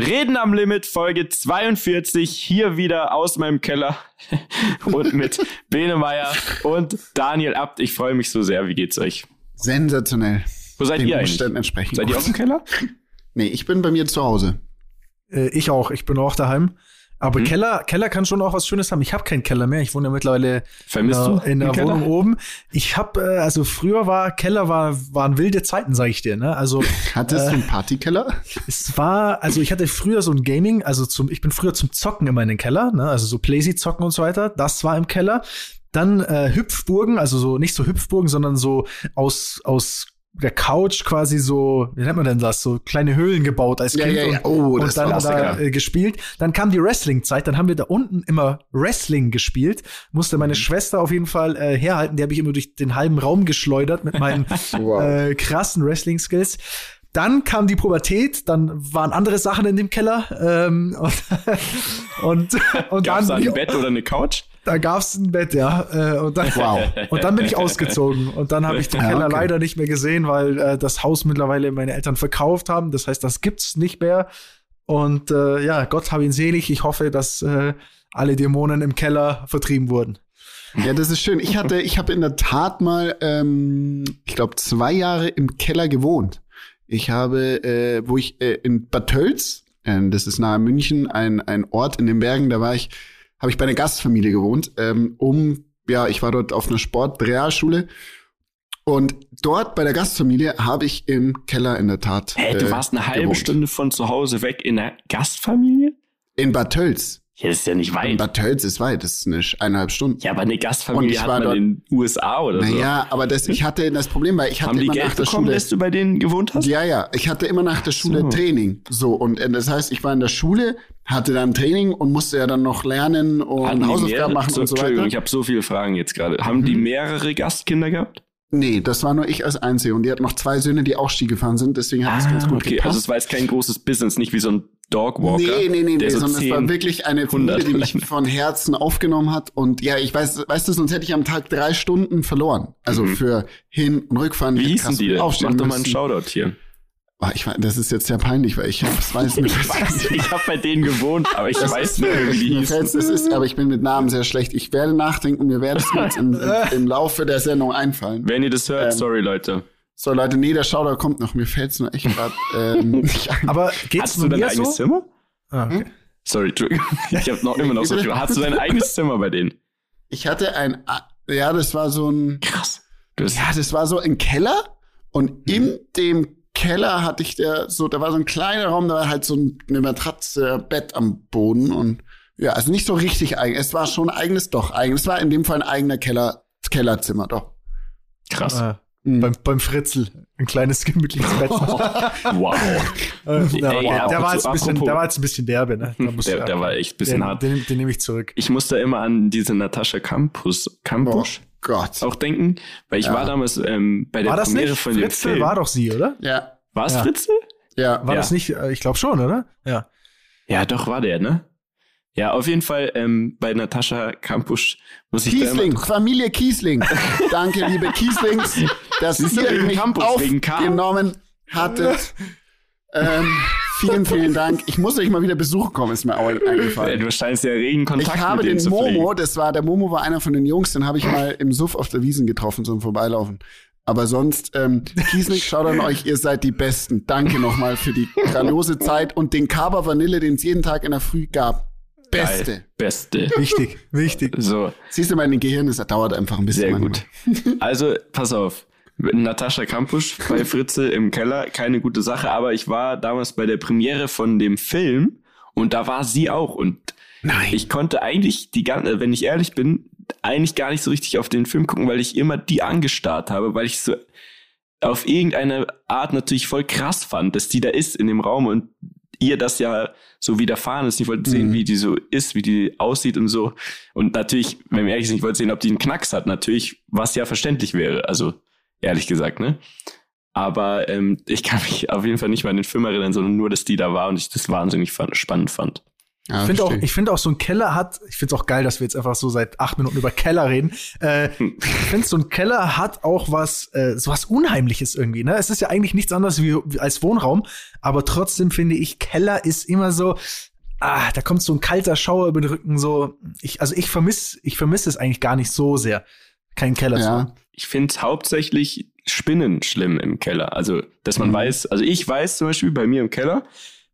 Reden am Limit, Folge 42, hier wieder aus meinem Keller und mit Bene Meyer und Daniel Abt. Ich freue mich so sehr. Wie geht's euch? Sensationell. Wo seid Den ihr eigentlich? Umständen entsprechend. Seid ihr auch im Keller? Nee, ich bin bei mir zu Hause. Äh, ich auch, ich bin auch daheim. Aber Hm. Keller, Keller kann schon auch was Schönes haben. Ich habe keinen Keller mehr. Ich wohne ja mittlerweile Vermisst in in der Keller? Wohnung oben. Ich habe, äh, also früher war Keller war waren wilde Zeiten, sage ich dir. Ne? Also Hattest Äh. du einen Partykeller? es war, also ich hatte früher so ein Gaming, also zum, ich bin früher zum Zocken immer in den Keller, ne? also so Playsy zocken und so weiter. Das war im Keller. Dann äh, Hüpfburgen, also so nicht so Hüpfburgen, sondern so aus aus der Couch quasi so, wie nennt man denn das, so kleine Höhlen gebaut als Ja, Kind ja, ja. und, Oh, und das dann war da äh, gespielt. Dann kam die Wrestling-Zeit, dann haben wir da unten immer Wrestling gespielt. Musste Mhm. meine Schwester auf jeden Fall äh, herhalten, die habe ich immer durch den halben Raum geschleudert mit meinen Wow. äh, krassen Wrestling-Skills. Dann kam die Pubertät, dann waren andere Sachen in dem Keller ähm, und, und, und Gab's da dann ein Bett oder eine Couch? Da gab's ein Bett, ja. Äh, und, dann, Wow. und dann bin ich ausgezogen und dann habe ich den Ja, Keller okay. leider nicht mehr gesehen, weil äh, das Haus mittlerweile meine Eltern verkauft haben. Das heißt, das gibt's nicht mehr. Und äh, ja, Gott hab ihn selig. Ich hoffe, dass äh, alle Dämonen im Keller vertrieben wurden. Ja, das ist schön. Ich hatte, ich habe in der Tat mal, ähm, ich glaube, zwei Jahre im Keller gewohnt. Ich habe, äh, wo ich äh, in Bad Tölz, äh, das ist nahe München, ein, ein Ort in den Bergen, da war ich, habe ich bei einer Gastfamilie gewohnt, ähm, um, ja, ich war dort auf einer Sportrealschule und dort bei der Gastfamilie habe ich im Keller in der Tat. Hä, du äh, warst eine halbe gewohnt. Stunde von zu Hause weg in einer Gastfamilie? In Bad Tölz. Ja, das ist ja nicht In weit. Bad Tölz ist weit, das ist Sch- eineinhalb Stunden. Ja, aber eine Gastfamilie hat man dort- in den USA oder so. Naja, aber das, ich hatte das Problem, weil ich hatte immer Geld nach der bekommen, Schule. dass du bei denen gewohnt hast? Ja, ja, ich hatte immer nach der Schule So. Training. So, und äh, das heißt, ich war in der Schule, hatte dann Training und musste ja dann noch lernen und Hausaufgaben machen so, und so Entschuldigung, weiter. ich habe so viele Fragen jetzt gerade. Haben Mhm. die mehrere Gastkinder gehabt? Nee, das war nur ich als Einzige. Und die hat noch zwei Söhne, die auch Ski gefahren sind, deswegen hat es ganz gut Ah, okay, also gepasst. es war jetzt kein großes Business, nicht wie so ein Dogwalker. Nee, nee, nee, nee, so sondern es war 10 wirklich eine 100 Familie, die mich von Herzen aufgenommen hat. Und ja, ich weiß, weißt du, sonst hätte ich am Tag drei Stunden verloren. Also für Hin- und Rückfahren. Mhm. Wie hießen die denn? aufstehen Mach doch mal einen müssen. Shoutout hier. Oh, ich, weiß- das ist jetzt sehr peinlich, weil ich das weiß nicht. Ich weiß, ich habe bei denen gewohnt, aber ich Das weiß nicht wie die hießen. das ist, aber ich bin mit Namen sehr schlecht. Ich werde nachdenken, mir werde es jetzt im, im, im Laufe der Sendung einfallen. Wenn ihr das hört, Ähm, sorry Leute. So, Leute, nee, der Schauder kommt noch. Mir fällt's nur echt gerade ähm, nicht ein. Aber geht's Hast du nur dein eigenes so? Zimmer? Ah, okay. Sorry, Entschuldigung. ich habe noch immer noch so viel. Hast du dein eigenes Zimmer bei denen? Ich hatte ein, ja, das war so ein, Krass. Ja, das war so ein Keller und in dem Keller hatte ich der so, da war so ein kleiner Raum, da war halt so ein- eine Matratze, Bett am Boden und ja, also nicht so richtig eigen. Es war schon ein eigenes, doch eigen. Es war in dem Fall ein eigener Keller, Kellerzimmer, doch. krass. Ah, Mhm. beim, beim Fritzel. Ein kleines gemütliches Bett. Wow. Äh, Ey, der, ja, der, war jetzt ein bisschen, der war jetzt ein bisschen derbe, ne? Der, ja- der war echt ein bisschen den, hart. Den, den nehme ich zurück. Ich musste immer an diese Natascha Campus, Campus Gott. auch denken, weil ich Ja. war damals ähm, bei der War das Premiere nicht? von dem Fritzel Film. war doch sie, oder? Ja, war es Ja. Fritzel? ja. War Ja. das nicht? äh, Ich glaube schon, oder? Ja. Ja, doch, war der, ne? Ja, auf jeden Fall ähm, bei Natascha Campus muss ich Kiesling, Familie Kiesling. Danke, liebe Kieslings, dass ihr mich Campus, aufgenommen hattet. ähm, vielen, vielen Dank. Ich muss euch mal wieder besuchen kommen, ist mir auch eingefallen. du scheinst ja regen Kontakt Ich habe den zu Momo, das war, der Momo war einer von den Jungs, den habe ich mal im Suff auf der Wiesen getroffen, so im Vorbeilaufen. Aber sonst, ähm, Kiesling, schaut an euch, ihr seid die Besten. Danke nochmal für die grandiose Zeit und den Kaba Vanille, den es jeden Tag in der Früh gab. Beste. Geil. Beste. Wichtig, wichtig. So, Siehst du, mein Gehirn, das dauert einfach ein bisschen. sehr manchmal. gut. Also, pass auf. Natascha Campus bei Fritze im Keller, keine gute Sache, aber ich war damals bei der Premiere von dem Film und da war sie auch und Nein. ich konnte eigentlich die ganze, wenn ich ehrlich bin, eigentlich gar nicht so richtig auf den Film gucken, weil ich immer die angestarrt habe, weil ich so auf irgendeine Art natürlich voll krass fand, dass die da ist in dem Raum und ihr das ja so widerfahren ist. Ich wollte sehen, Mhm. wie die so ist, wie die aussieht und so. Und natürlich, wenn wir ehrlich sind, ich wollte sehen, ob die einen Knacks hat, natürlich, was ja verständlich wäre. Also, ehrlich gesagt, ne? Aber ähm, ich kann mich auf jeden Fall nicht mehr an den Film erinnern, sondern nur, dass die da war und ich das wahnsinnig fand, spannend fand. Ja, ich finde auch, ich finde auch, so ein Keller hat, ich finde es auch geil, dass wir jetzt einfach so seit acht Minuten über Keller reden. Äh, ich finde, so ein Keller hat auch was, äh, so was Unheimliches irgendwie, ne? Es ist ja eigentlich nichts anderes wie, wie als Wohnraum, aber trotzdem finde ich, Keller ist immer so, ah, da kommt so ein kalter Schauer über den Rücken, so, ich, also ich vermisse, ich vermisse es eigentlich gar nicht so sehr, keinen Keller ja. zu haben. Ich finde hauptsächlich Spinnen schlimm im Keller. Also, dass man mhm. weiß, also ich weiß zum Beispiel bei mir im Keller,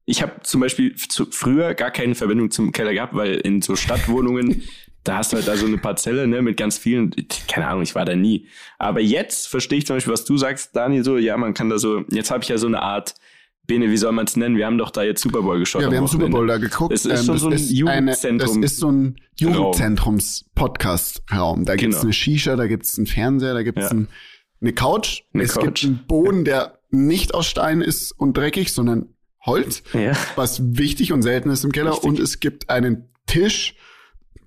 ich habe zum Beispiel zu, früher gar keine Verbindung zum Keller gehabt, weil in so Stadtwohnungen, da hast du halt da so eine Parzelle, ne, mit ganz vielen, keine Ahnung, ich war da nie. Aber jetzt verstehe ich zum Beispiel, was du sagst, Daniel, so, ja, man kann da so, jetzt habe ich ja so eine Art, Bene, wie soll man es nennen? Wir haben doch da jetzt Super Bowl geschaut. Ja, wir haben Super Bowl da geguckt. Es ist ähm, schon so ein Jugendzentrum. Es ist so ein Jugendzentrums-Podcast-Raum. Da gibt's genau. eine Shisha, da gibt's einen Fernseher, da gibt's ja. ein, eine Couch. Eine es Couch. gibt einen Boden, der nicht aus Stein ist und dreckig, sondern Holz, ja. was wichtig und selten ist im Keller. Richtig. Und es gibt einen Tisch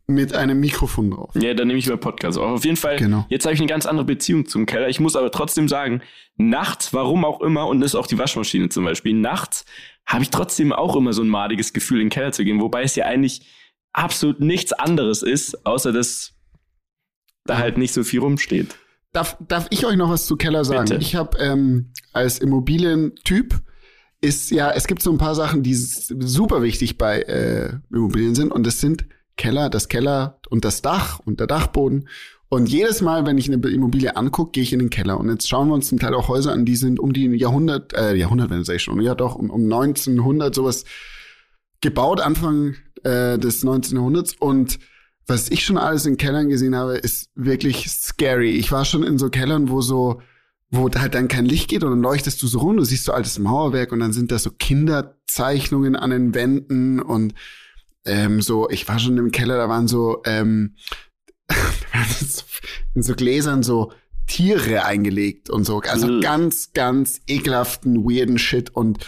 mit einem Mikrofon drauf. Ja, dann nehme ich mal Podcast auf. Auf jeden Fall, genau. jetzt habe ich eine ganz andere Beziehung zum Keller. Ich muss aber trotzdem sagen, nachts, warum auch immer, und das ist auch die Waschmaschine zum Beispiel, nachts habe ich trotzdem auch immer so ein madiges Gefühl, in den Keller zu gehen, wobei es ja eigentlich absolut nichts anderes ist, außer dass da halt nicht so viel rumsteht. Darf, darf ich euch noch was zu Keller sagen? Bitte. Ich habe ähm, als Immobilientyp ist ja, es gibt so ein paar Sachen, die super wichtig bei äh, Immobilien sind und das sind Keller, das Keller und das Dach und der Dachboden. Und jedes Mal, wenn ich eine Immobilie angucke, gehe ich in den Keller. Und jetzt schauen wir uns zum Teil auch Häuser an, die sind um die Jahrhundert, äh, Jahrhundert, wenn ich schon, ja doch, um, um 1900 sowas gebaut, Anfang äh, des 19. Jahrhunderts. Und was ich schon alles in Kellern gesehen habe, ist wirklich scary. Ich war schon in so Kellern, wo so wo halt dann kein Licht geht und dann leuchtest du so rum, du siehst so altes Mauerwerk und dann sind da so Kinderzeichnungen an den Wänden und ähm, so, ich war schon im Keller, da waren so, ähm, in so Gläsern so Tiere eingelegt und so. Also mhm. ganz, ganz ekelhaften, weirden Shit und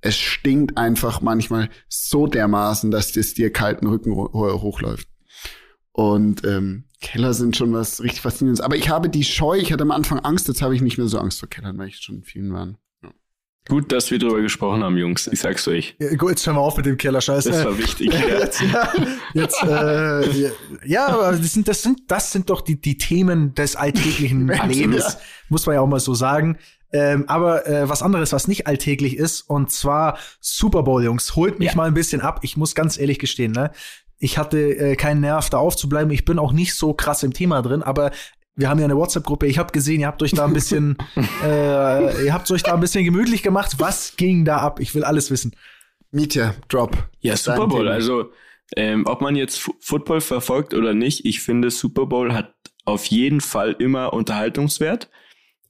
es stinkt einfach manchmal so dermaßen, dass das dir kalten Rücken hochläuft. Und ähm, Keller sind schon was richtig Faszinierendes. Aber ich habe die Scheu, ich hatte am Anfang Angst, jetzt habe ich nicht mehr so Angst vor Kellern, weil ich schon in vielen waren. Gut, dass wir drüber gesprochen haben, Jungs. Ich sag's euch. Ja, gut, jetzt hören wir auf mit dem Keller-Scheiß. Das war wichtig. Ja. jetzt, ja, jetzt, äh, ja, aber das sind, das sind, das sind doch die, die Themen des alltäglichen Lebens. Muss man ja auch mal so sagen. Ähm, aber äh, was anderes, was nicht alltäglich ist, und zwar Super Bowl, Jungs. Holt mich ja. mal ein bisschen ab. Ich muss ganz ehrlich gestehen, ne? Ich hatte äh, keinen Nerv, da aufzubleiben. Ich bin auch nicht so krass im Thema drin, aber wir haben ja eine WhatsApp-Gruppe. Ich habe gesehen, ihr habt euch da ein bisschen, äh, ihr habt euch da ein bisschen gemütlich gemacht. Was ging da ab? Ich will alles wissen. Mietja, Drop. Ja, Super Bowl. Also, ähm, ob man jetzt F Football verfolgt oder nicht, ich finde, Super Bowl hat auf jeden Fall immer Unterhaltungswert,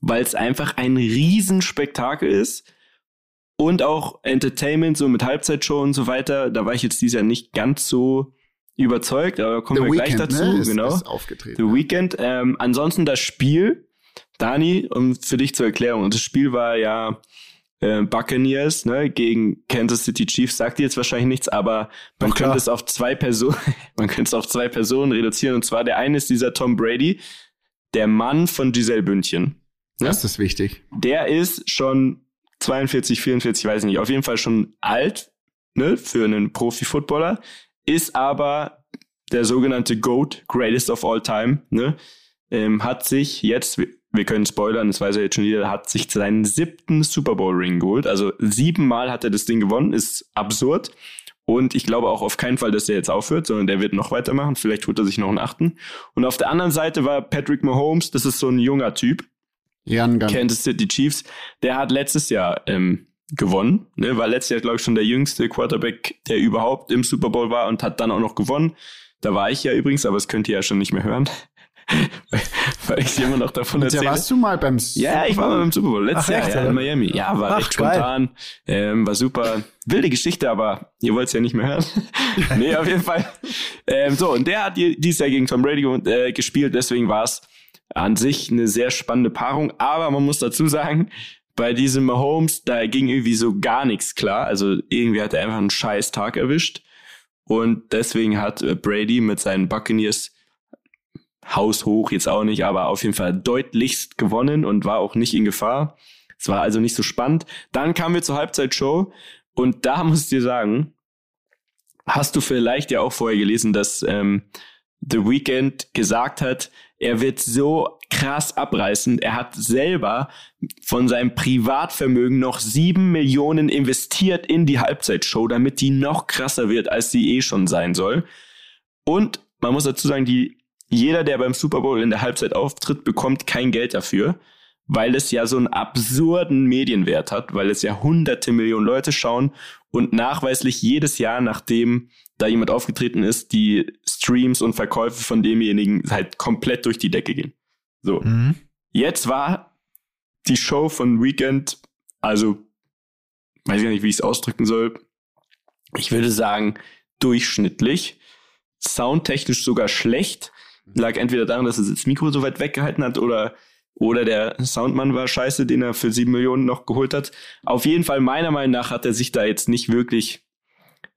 weil es einfach ein Riesenspektakel ist und auch Entertainment, so mit Halbzeitshow und so weiter. Da war ich jetzt dieses Jahr nicht ganz so überzeugt, aber kommen The wir Weekend, gleich dazu. Ne? Ist, genau. Ist aufgetreten, The. Weekend. Ähm, ansonsten das Spiel, Dani, um für dich zur Erklärung. Das Spiel war ja äh, Buccaneers ne, gegen Kansas City Chiefs. Sagt dir jetzt wahrscheinlich nichts, aber man Doch, könnte es auf zwei Personen, man könnte es auf zwei Personen reduzieren. Und zwar der eine ist dieser Tom Brady, der Mann von Giselle Bündchen. Ne? Das ist wichtig. Der ist schon 42, 44, weiß nicht, auf jeden Fall schon alt, ne, für einen Profi-Footballer ist aber der sogenannte GOAT, Greatest of All Time, ne? Ähm, hat sich jetzt, wir können spoilern, das weiß er jetzt schon jeder, hat sich seinen siebten Super Bowl Ring geholt. Also siebenmal hat er das Ding gewonnen, ist absurd. Und ich glaube auch auf keinen Fall, dass der jetzt aufhört, sondern der wird noch weitermachen. Vielleicht holt er sich noch einen achten. Und auf der anderen Seite war Patrick Mahomes, das ist so ein junger Typ. Young Gun. Kansas City Chiefs. Der hat letztes Jahr ähm, gewonnen. Ne? War letztes Jahr, glaube ich, schon der jüngste Quarterback, der überhaupt im Super Bowl war und hat dann auch noch gewonnen. Da war ich ja übrigens, aber das könnt ihr ja schon nicht mehr hören. weil ich immer noch davon erzähle. Ja, warst du mal beim Super Bowl? Ja, ich war mal beim Super Bowl. Letztes Ach, Jahr echt, ja, in Miami. Ja, war Ach, echt spontan. Ähm, war super. Wilde Geschichte, aber ihr wollt es ja nicht mehr hören. nee, auf jeden Fall. Ähm, so, und der hat dieses Jahr gegen Tom Brady äh, gespielt, deswegen war es an sich eine sehr spannende Paarung. Aber man muss dazu sagen, bei diesem Mahomes, da ging irgendwie so gar nichts klar. Also irgendwie hat er einfach einen scheiß Tag erwischt. Und deswegen hat äh, Brady mit seinen Buccaneers haushoch jetzt auch nicht, aber auf jeden Fall deutlichst gewonnen und war auch nicht in Gefahr. Es war also nicht so spannend. Dann kamen wir zur Halbzeitshow und da muss ich dir sagen, hast du vielleicht ja auch vorher gelesen, dass ähm, The Weeknd gesagt hat, er wird so krass abreißen. Er hat selber von seinem Privatvermögen noch sieben Millionen investiert in die Halbzeitshow, damit die noch krasser wird, als sie eh schon sein soll. Und man muss dazu sagen, die, jeder, der beim Super Bowl in der Halbzeit auftritt, bekommt kein Geld dafür, weil es ja so einen absurden Medienwert hat, weil es ja hunderte Millionen Leute schauen und nachweislich jedes Jahr, nachdem da jemand aufgetreten ist, die Streams und Verkäufe von demjenigen halt komplett durch die Decke gehen. So. Mhm. Jetzt war die Show von Weekend, also weiß ich nicht, wie ich es ausdrücken soll. Ich würde sagen, durchschnittlich. Soundtechnisch sogar schlecht. Lag entweder daran, dass er das Mikro so weit weggehalten hat oder, oder der Soundmann war scheiße, den er für sieben Millionen noch geholt hat. Auf jeden Fall, meiner Meinung nach, hat er sich da jetzt nicht wirklich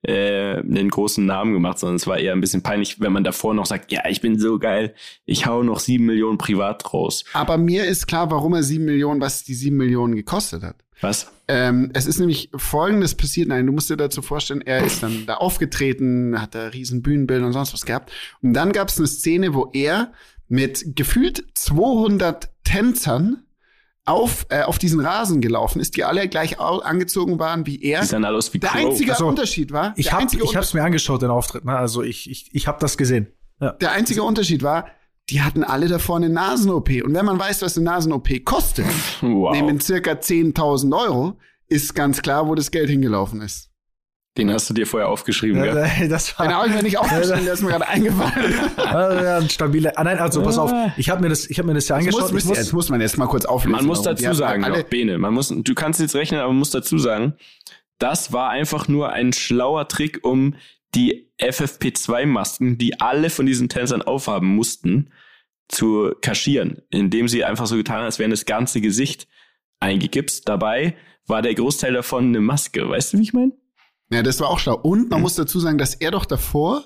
äh, einen großen Namen gemacht, sondern es war eher ein bisschen peinlich, wenn man davor noch sagt, ja, ich bin so geil, ich hau noch sieben Millionen privat raus. Aber mir ist klar, warum er sieben Millionen, was die sieben Millionen gekostet hat. Was? Ähm, es ist nämlich Folgendes passiert. Nein, du musst dir dazu vorstellen, er ist dann da aufgetreten, hat da riesen Bühnenbild und sonst was gehabt. Und dann gab es eine Szene, wo er mit gefühlt 200 Tänzern auf, äh, auf diesen Rasen gelaufen ist, die alle gleich angezogen waren wie er. Die sahen alle aus wie der Crow. einzige Also, Unterschied war, Ich habe hab's mir angeschaut, den Auftritt. Ne? Also ich, ich, ich habe das gesehen. Ja. Der einzige Unterschied war, die hatten alle davor eine Nasen-OP. Und wenn man weiß, was eine Nasen-OP kostet, Wow. nämlich circa 10.000 Euro, ist ganz klar, wo das Geld hingelaufen ist. Den hast du dir vorher aufgeschrieben, Ja, gell? Das war Den habe ich mir nicht aufgeschrieben, der ist mir gerade eingefallen. ja, ein stabiler. Ah, nein, also pass auf. Ich habe mir das, ich habe mir das ja Das angeschaut. muss, ich muss, jetzt muss man jetzt mal kurz auflösen. Man muss dazu sagen, alle, noch, Bene, man muss, du kannst jetzt rechnen, aber man muss dazu sagen, das war einfach nur ein schlauer Trick, um die FFP2-Masken, die alle von diesen Tänzern aufhaben mussten, zu kaschieren, indem sie einfach so getan haben, als wären das ganze Gesicht eingegipst. Dabei war der Großteil davon eine Maske. Weißt du, wie ich meine? Ja, das war auch schlau. Und Mhm. man muss dazu sagen, dass er doch davor,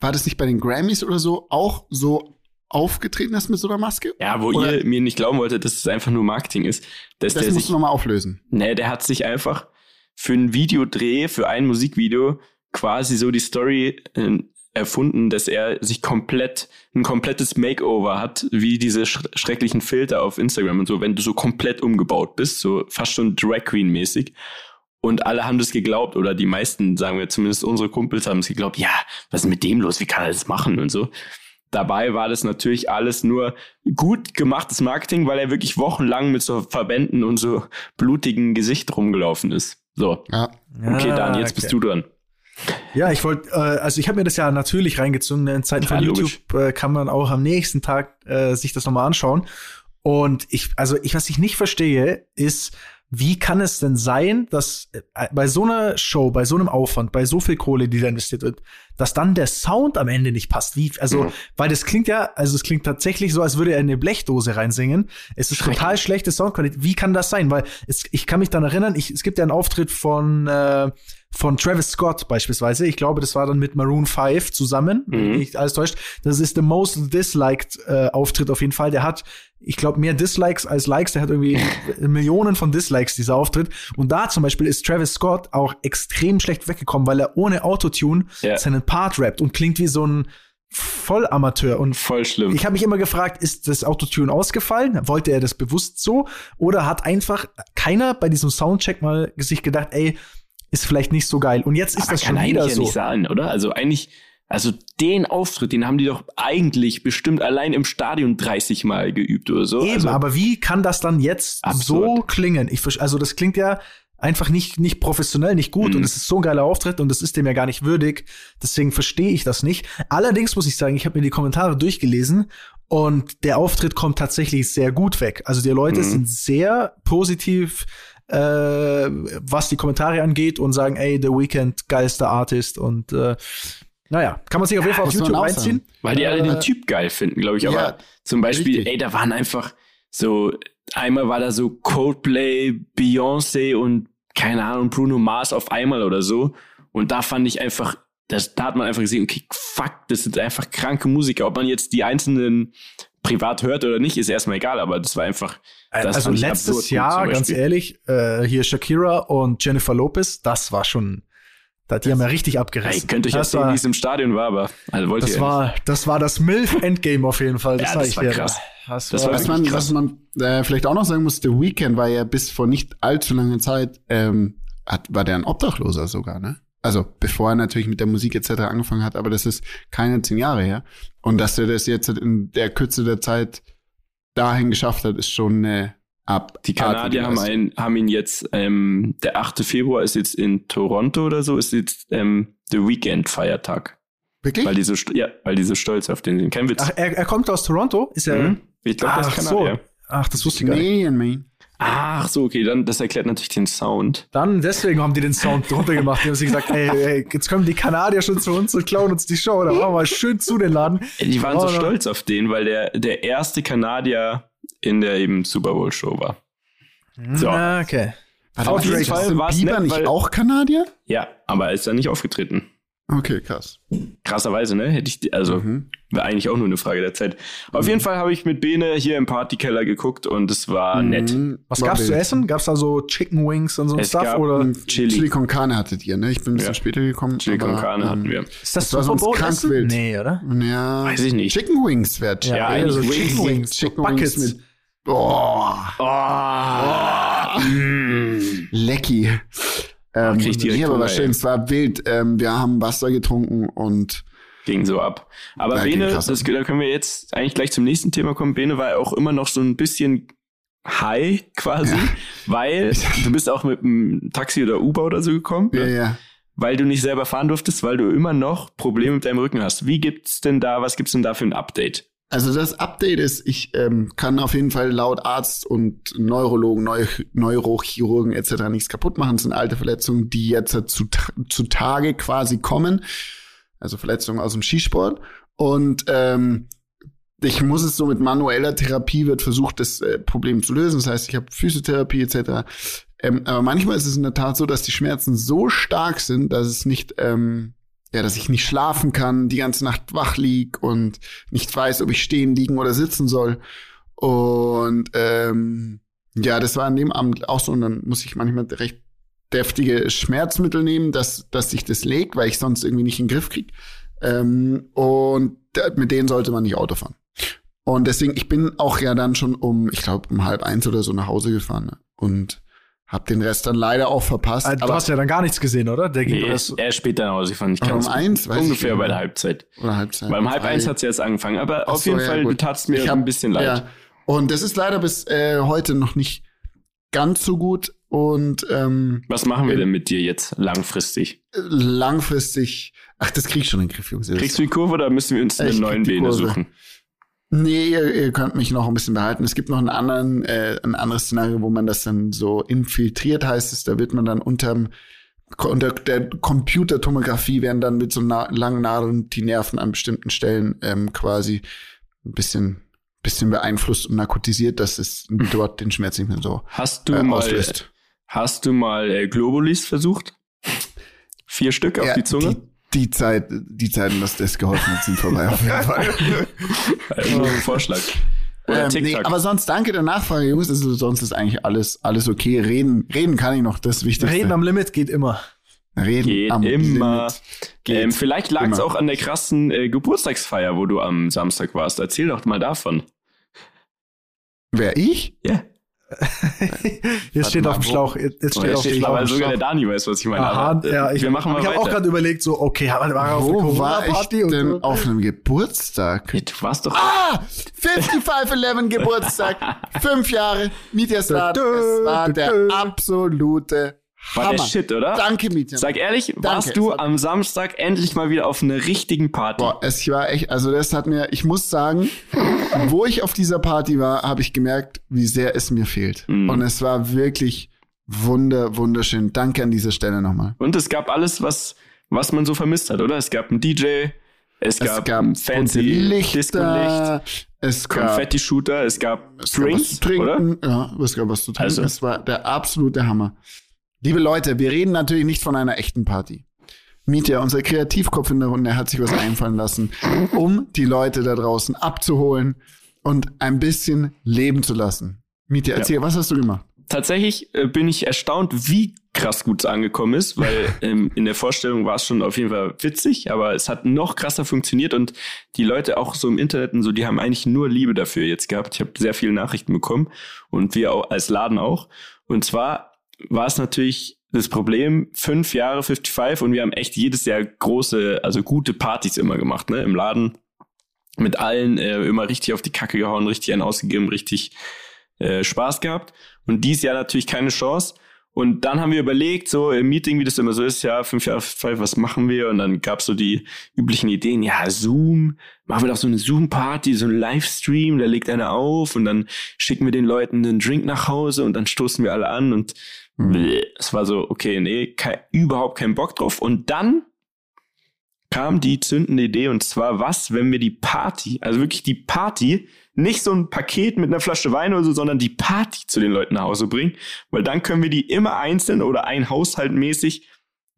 war das nicht bei den Grammys oder so, auch so aufgetreten ist mit so einer Maske? Ja, wo Oder- ihr mir nicht glauben wolltet, dass es einfach nur Marketing ist. Dass Das der musst sich du nochmal auflösen. Nee, der hat sich einfach für ein Videodreh, für ein Musikvideo quasi so die Story äh, erfunden, dass er sich komplett, ein komplettes Makeover hat, wie diese sch schrecklichen Filter auf Instagram und so, wenn du so komplett umgebaut bist, so fast schon Drag Queen mäßig. Und alle haben das geglaubt, oder die meisten, sagen wir zumindest unsere Kumpels haben es geglaubt, ja, was ist mit dem los, wie kann er das machen und so. Dabei war das natürlich alles nur gut gemachtes Marketing, weil er wirklich wochenlang mit so Verbänden und so blutigen Gesicht rumgelaufen ist. So, Ja. okay, Ah, Dan, jetzt bist du dran. Ja, ich wollte, äh, also ich habe mir das ja natürlich reingezogen. ne? In Zeiten von Ja, logisch. YouTube äh, kann man auch am nächsten Tag äh, sich das nochmal anschauen. Und ich, also ich, was ich nicht verstehe, ist, wie kann es denn sein, dass äh, bei so einer Show, bei so einem Aufwand, bei so viel Kohle, die da investiert wird, dass dann der Sound am Ende nicht passt? Wie, also, Mhm. weil das klingt ja, also es klingt tatsächlich so, als würde er in eine Blechdose reinsingen. Es ist total schlechte Soundqualität. Wie kann das sein? Weil es, ich kann mich dann erinnern, ich, es gibt ja einen Auftritt von äh, von Travis Scott beispielsweise. Ich glaube, das war dann mit Maroon 5 zusammen, Mhm. nicht alles täuscht. Das ist der most disliked äh, Auftritt auf jeden Fall. Der hat, ich glaube, mehr Dislikes als Likes. Der hat irgendwie Millionen von Dislikes, dieser Auftritt. Und da zum Beispiel ist Travis Scott auch extrem schlecht weggekommen, weil er ohne Autotune Ja. seinen Part rappt und klingt wie so ein Vollamateur. Und Voll schlimm. ich habe mich immer gefragt, ist das Autotune ausgefallen? Wollte er das bewusst so? Oder hat einfach keiner bei diesem Soundcheck mal sich gedacht, ey, ist vielleicht nicht so geil. Und jetzt ist Aber das schon wieder ja so. nicht sein, oder? Also eigentlich, also den Auftritt, den haben die doch eigentlich bestimmt allein im Stadion 30 Mal geübt oder so. Eben, also, aber wie kann das dann jetzt so Absurd. klingen? Ich, also das klingt ja einfach nicht, nicht professionell, nicht gut. Mhm. Und es ist so ein geiler Auftritt und das ist dem ja gar nicht würdig. Deswegen verstehe ich das nicht. Allerdings muss ich sagen, ich habe mir die Kommentare durchgelesen und der Auftritt kommt tatsächlich sehr gut weg. Also die Leute Mhm. sind sehr positiv, äh, was die Kommentare angeht und sagen, ey, The Weeknd, geilster Artist und äh, naja, kann man sich auf jeden Fall auf muss man YouTube reinziehen. weil die alle den Äh, Typ geil finden, glaube ich. Aber ja, zum Beispiel, richtig. ey, da waren einfach so, einmal war da so Coldplay, Beyoncé und keine Ahnung, Bruno Mars auf einmal oder so. Und da fand ich einfach, das, da hat man einfach gesehen, okay, fuck, das sind einfach kranke Musiker. Ob man jetzt die einzelnen privat hört oder nicht, ist erstmal egal, aber das war einfach, das also letztes Jahr, ganz ehrlich, äh, hier Shakira und Jennifer Lopez, das war schon, Da, die haben ja richtig Ey, abgerissen. ich könnte euch das erzählen, war, wie es im Stadion war, aber also wollt das ihr war, das war das MILF-Endgame auf jeden Fall. Das Ja, sag das ich war dir. krass. Das, Das war, Was man, was man äh, vielleicht auch noch sagen muss, The Weeknd war ja bis vor nicht allzu langer Zeit, ähm, hat, war der ein Obdachloser sogar, ne? Also bevor er natürlich mit der Musik etc. angefangen hat, aber das ist keine zehn Jahre her. Und dass er das jetzt in der Kürze der Zeit dahin geschafft hat, ist schon eine ab. Die Kanadier haben, ein, haben ihn jetzt, ähm, der 8. Februar ist jetzt in Toronto oder so, ist jetzt ähm, The Weekend Feiertag. Wirklich? Weil die so, ja, weil die so stolz auf den sind. Kein Witz. ach, er, er kommt aus Toronto? Ist er? Mhm. Ich glaube, das ist so. Kanadier. Ach, das wusste ich gar nicht. Man. Ach so, okay, dann, das erklärt natürlich den Sound. Dann, deswegen haben die den Sound drunter gemacht. Die haben sich gesagt, ey, ey, jetzt kommen die Kanadier schon zu uns und klauen uns die Show. Da machen wir mal schön zu den Laden. Die waren Oh, so stolz auf den, weil der, der erste Kanadier in der eben Super Bowl Show war. So. Ah, okay. Warte, Auf jeden Fall war's Bieber nett, nicht weil- auch Kanadier? Ja, aber er ist dann nicht aufgetreten. Okay, krass. Krasserweise, ne? Hätte ich, die- also, Mhm. wäre eigentlich auch nur eine Frage der Zeit. Auf jeden Fall habe ich mit Bene hier im Partykeller geguckt und es war nett. Mhm. Was War gab's zu essen? Gab's da so Chicken Wings und so ein Es Stuff? gab Oder Chili. Chili con Carne hattet ihr, ne? Ich bin ein bisschen Ja. später gekommen. Chili con Carne ähm, hatten wir. ist das das war Super sonst Bowl Essen? wild. Nee, oder? Ja. Weiß ich nicht. Chicken Wings wird Ja, Ja, eher so eigentlich Chicken Wings. Wings. Chicken so Buckets. Wings mit. Boah, Oh, mm. lecky. Ähm, nee, aber war schön, es war wild. Ähm, wir haben Wasser getrunken und Ging so ab. Aber Bene, das, da können wir jetzt eigentlich gleich zum nächsten Thema kommen. Bene war auch immer noch so ein bisschen high quasi, Ja. weil du bist auch mit einem Taxi oder Uber oder so gekommen, ja, ne? ja. weil du nicht selber fahren durftest, weil du immer noch Probleme mit deinem Rücken hast. Wie gibt's denn da, was gibt's denn da für ein Update? Also das Update ist, ich ähm, kann auf jeden Fall laut Arzt und Neurologen, Neu Neurochirurgen etc. nichts kaputt machen. Das sind alte Verletzungen, die jetzt zu, zu Tage quasi kommen. Also Verletzungen aus dem Skisport. Und ähm, ich muss es so mit manueller Therapie wird versucht, das äh, Problem zu lösen. Das heißt, ich habe Physiotherapie etc. Ähm, aber manchmal ist es in der Tat so, dass die Schmerzen so stark sind, dass es nicht, ähm, ja, dass ich nicht schlafen kann, die ganze Nacht wach lieg und nicht weiß, ob ich stehen, liegen oder sitzen soll. Und ähm, ja, das war an dem Abend auch so. Und dann muss ich manchmal recht deftige Schmerzmittel nehmen, dass, dass sich das legt, weil ich sonst irgendwie nicht in den Griff krieg. Ähm, und mit denen sollte man nicht Auto fahren. Und deswegen, ich bin auch ja dann schon um, ich glaube, um halb eins oder so nach Hause gefahren. Ne? Und hab den Rest dann leider auch verpasst. Ah, Du aber, hast ja dann gar nichts gesehen, oder? Der Nee, er das, ist, er ist später nach Hause gefahren. Ich Aber kann's um eins, weiß ich ungefähr nicht bei der Halbzeit. oder Halbzeit. Weil um halb eins hat's jetzt angefangen. Aber Ach auf so, jeden ja, Fall, gut. du tatst mir Ich hab- ein bisschen leid. Ja. Und das ist leider bis äh, heute noch nicht ganz so gut. Und ähm, Was machen wir Ähm, denn mit dir jetzt langfristig? langfristig, ach, das krieg ich schon in den Griff, Jungs. Kriegst du die Kurve oder müssen wir uns Ich einen neuen die Bene Kurve. suchen? Nee, ihr, ihr könnt mich noch ein bisschen behalten. Es gibt noch einen anderen, äh, ein anderes Szenario, wo man das dann so infiltriert, heißt es. Da wird man dann unterm, unter der Computertomographie werden dann mit so na langen Nadeln die Nerven an bestimmten Stellen ähm, quasi ein bisschen, bisschen beeinflusst und narkotisiert, dass es dort den Schmerz nicht mehr so Hast du äh, mal, auslöst. hast du mal äh, Globulis versucht? Vier Stück auf Ja, die Zunge? Die, die Zeit, die Zeiten, dass das geholfen hat, sind vorbei auf jeden Fall. Also nur ein Vorschlag. Oder Ähm, nee, aber sonst danke der Nachfrage, Jungs. Also, sonst ist eigentlich alles, alles okay. Reden, reden kann ich noch, das Wichtigste. Reden am Limit geht immer. Reden Geht am immer. Limit. Geht ähm, vielleicht lag es auch an der krassen äh, Geburtstagsfeier, wo du am Samstag warst. Erzähl doch mal davon. Wer ich? Ja. Jetzt steht mal, auf dem Schlauch. Jetzt Oh, steht auf steht dem Schlauch. weil sogar der Dani weiß, was ich meine. Aha, aber, äh, ja, ich, wir machen mal ich habe auch gerade überlegt, so, okay, war war auf Wo einer war ich denn so. auf einem Geburtstag? Du warst doch. Ah! 5511 Geburtstag. Fünf Jahre. Dö, dö, Es war der absolute War Hammer. der Shit, oder? Danke, Mietja. Sag ehrlich, warst es du am Samstag endlich mal wieder auf einer richtigen Party? Boah, es war echt, also das hat mir, ich muss sagen, wo ich auf dieser Party war, habe ich gemerkt, wie sehr es mir fehlt. Mhm. Und es war wirklich wunder, wunderschön. Danke an dieser Stelle nochmal. Und es gab alles, was, was man so vermisst hat, oder? Es gab einen DJ, es gab, Es gab fancy Disco-Licht, es gab, Konfetti-Shooter, es gab es gab was Drinks, zu trinken, oder? ja, es gab was zu trinken. Also. Es war der absolute Hammer. Liebe Leute, wir reden natürlich nicht von einer echten Party. Mietja, unser Kreativkopf in der Runde, hat sich was einfallen lassen, um die Leute da draußen abzuholen und ein bisschen leben zu lassen. Mietja, erzähl, was hast du gemacht? tatsächlich äh, bin ich erstaunt, wie krass gut es angekommen ist, weil ähm, in der Vorstellung war es schon auf jeden Fall witzig, aber es hat noch krasser funktioniert und die Leute auch so im Internet und so, die haben eigentlich nur Liebe dafür jetzt gehabt. Ich habe sehr viele Nachrichten bekommen und wir auch als Laden auch. Und zwar war es natürlich das Problem, fünf Jahre 55 und wir haben echt jedes Jahr große, also gute Partys immer gemacht, ne, im Laden. Mit allen äh, immer richtig auf die Kacke gehauen, richtig einen ausgegeben, richtig äh, Spaß gehabt. Und dieses Jahr natürlich keine Chance. Und dann haben wir überlegt, so im Meeting, wie das immer so ist, ja, fünf Jahre, five, was machen wir? Und dann gab's so die üblichen Ideen, ja, Zoom, machen wir doch so eine Zoom-Party, so ein Livestream, da legt einer auf und dann schicken wir den Leuten einen Drink nach Hause und dann stoßen wir alle an und mhm. es war so, okay, nee, kein, überhaupt keinen Bock drauf. Und dann kam die zündende Idee und zwar was, wenn wir die Party, also wirklich die Party nicht so ein Paket mit einer Flasche Wein oder so, sondern die Party zu den Leuten nach Hause bringen, weil dann können wir die immer einzeln oder ein Haushalt mäßig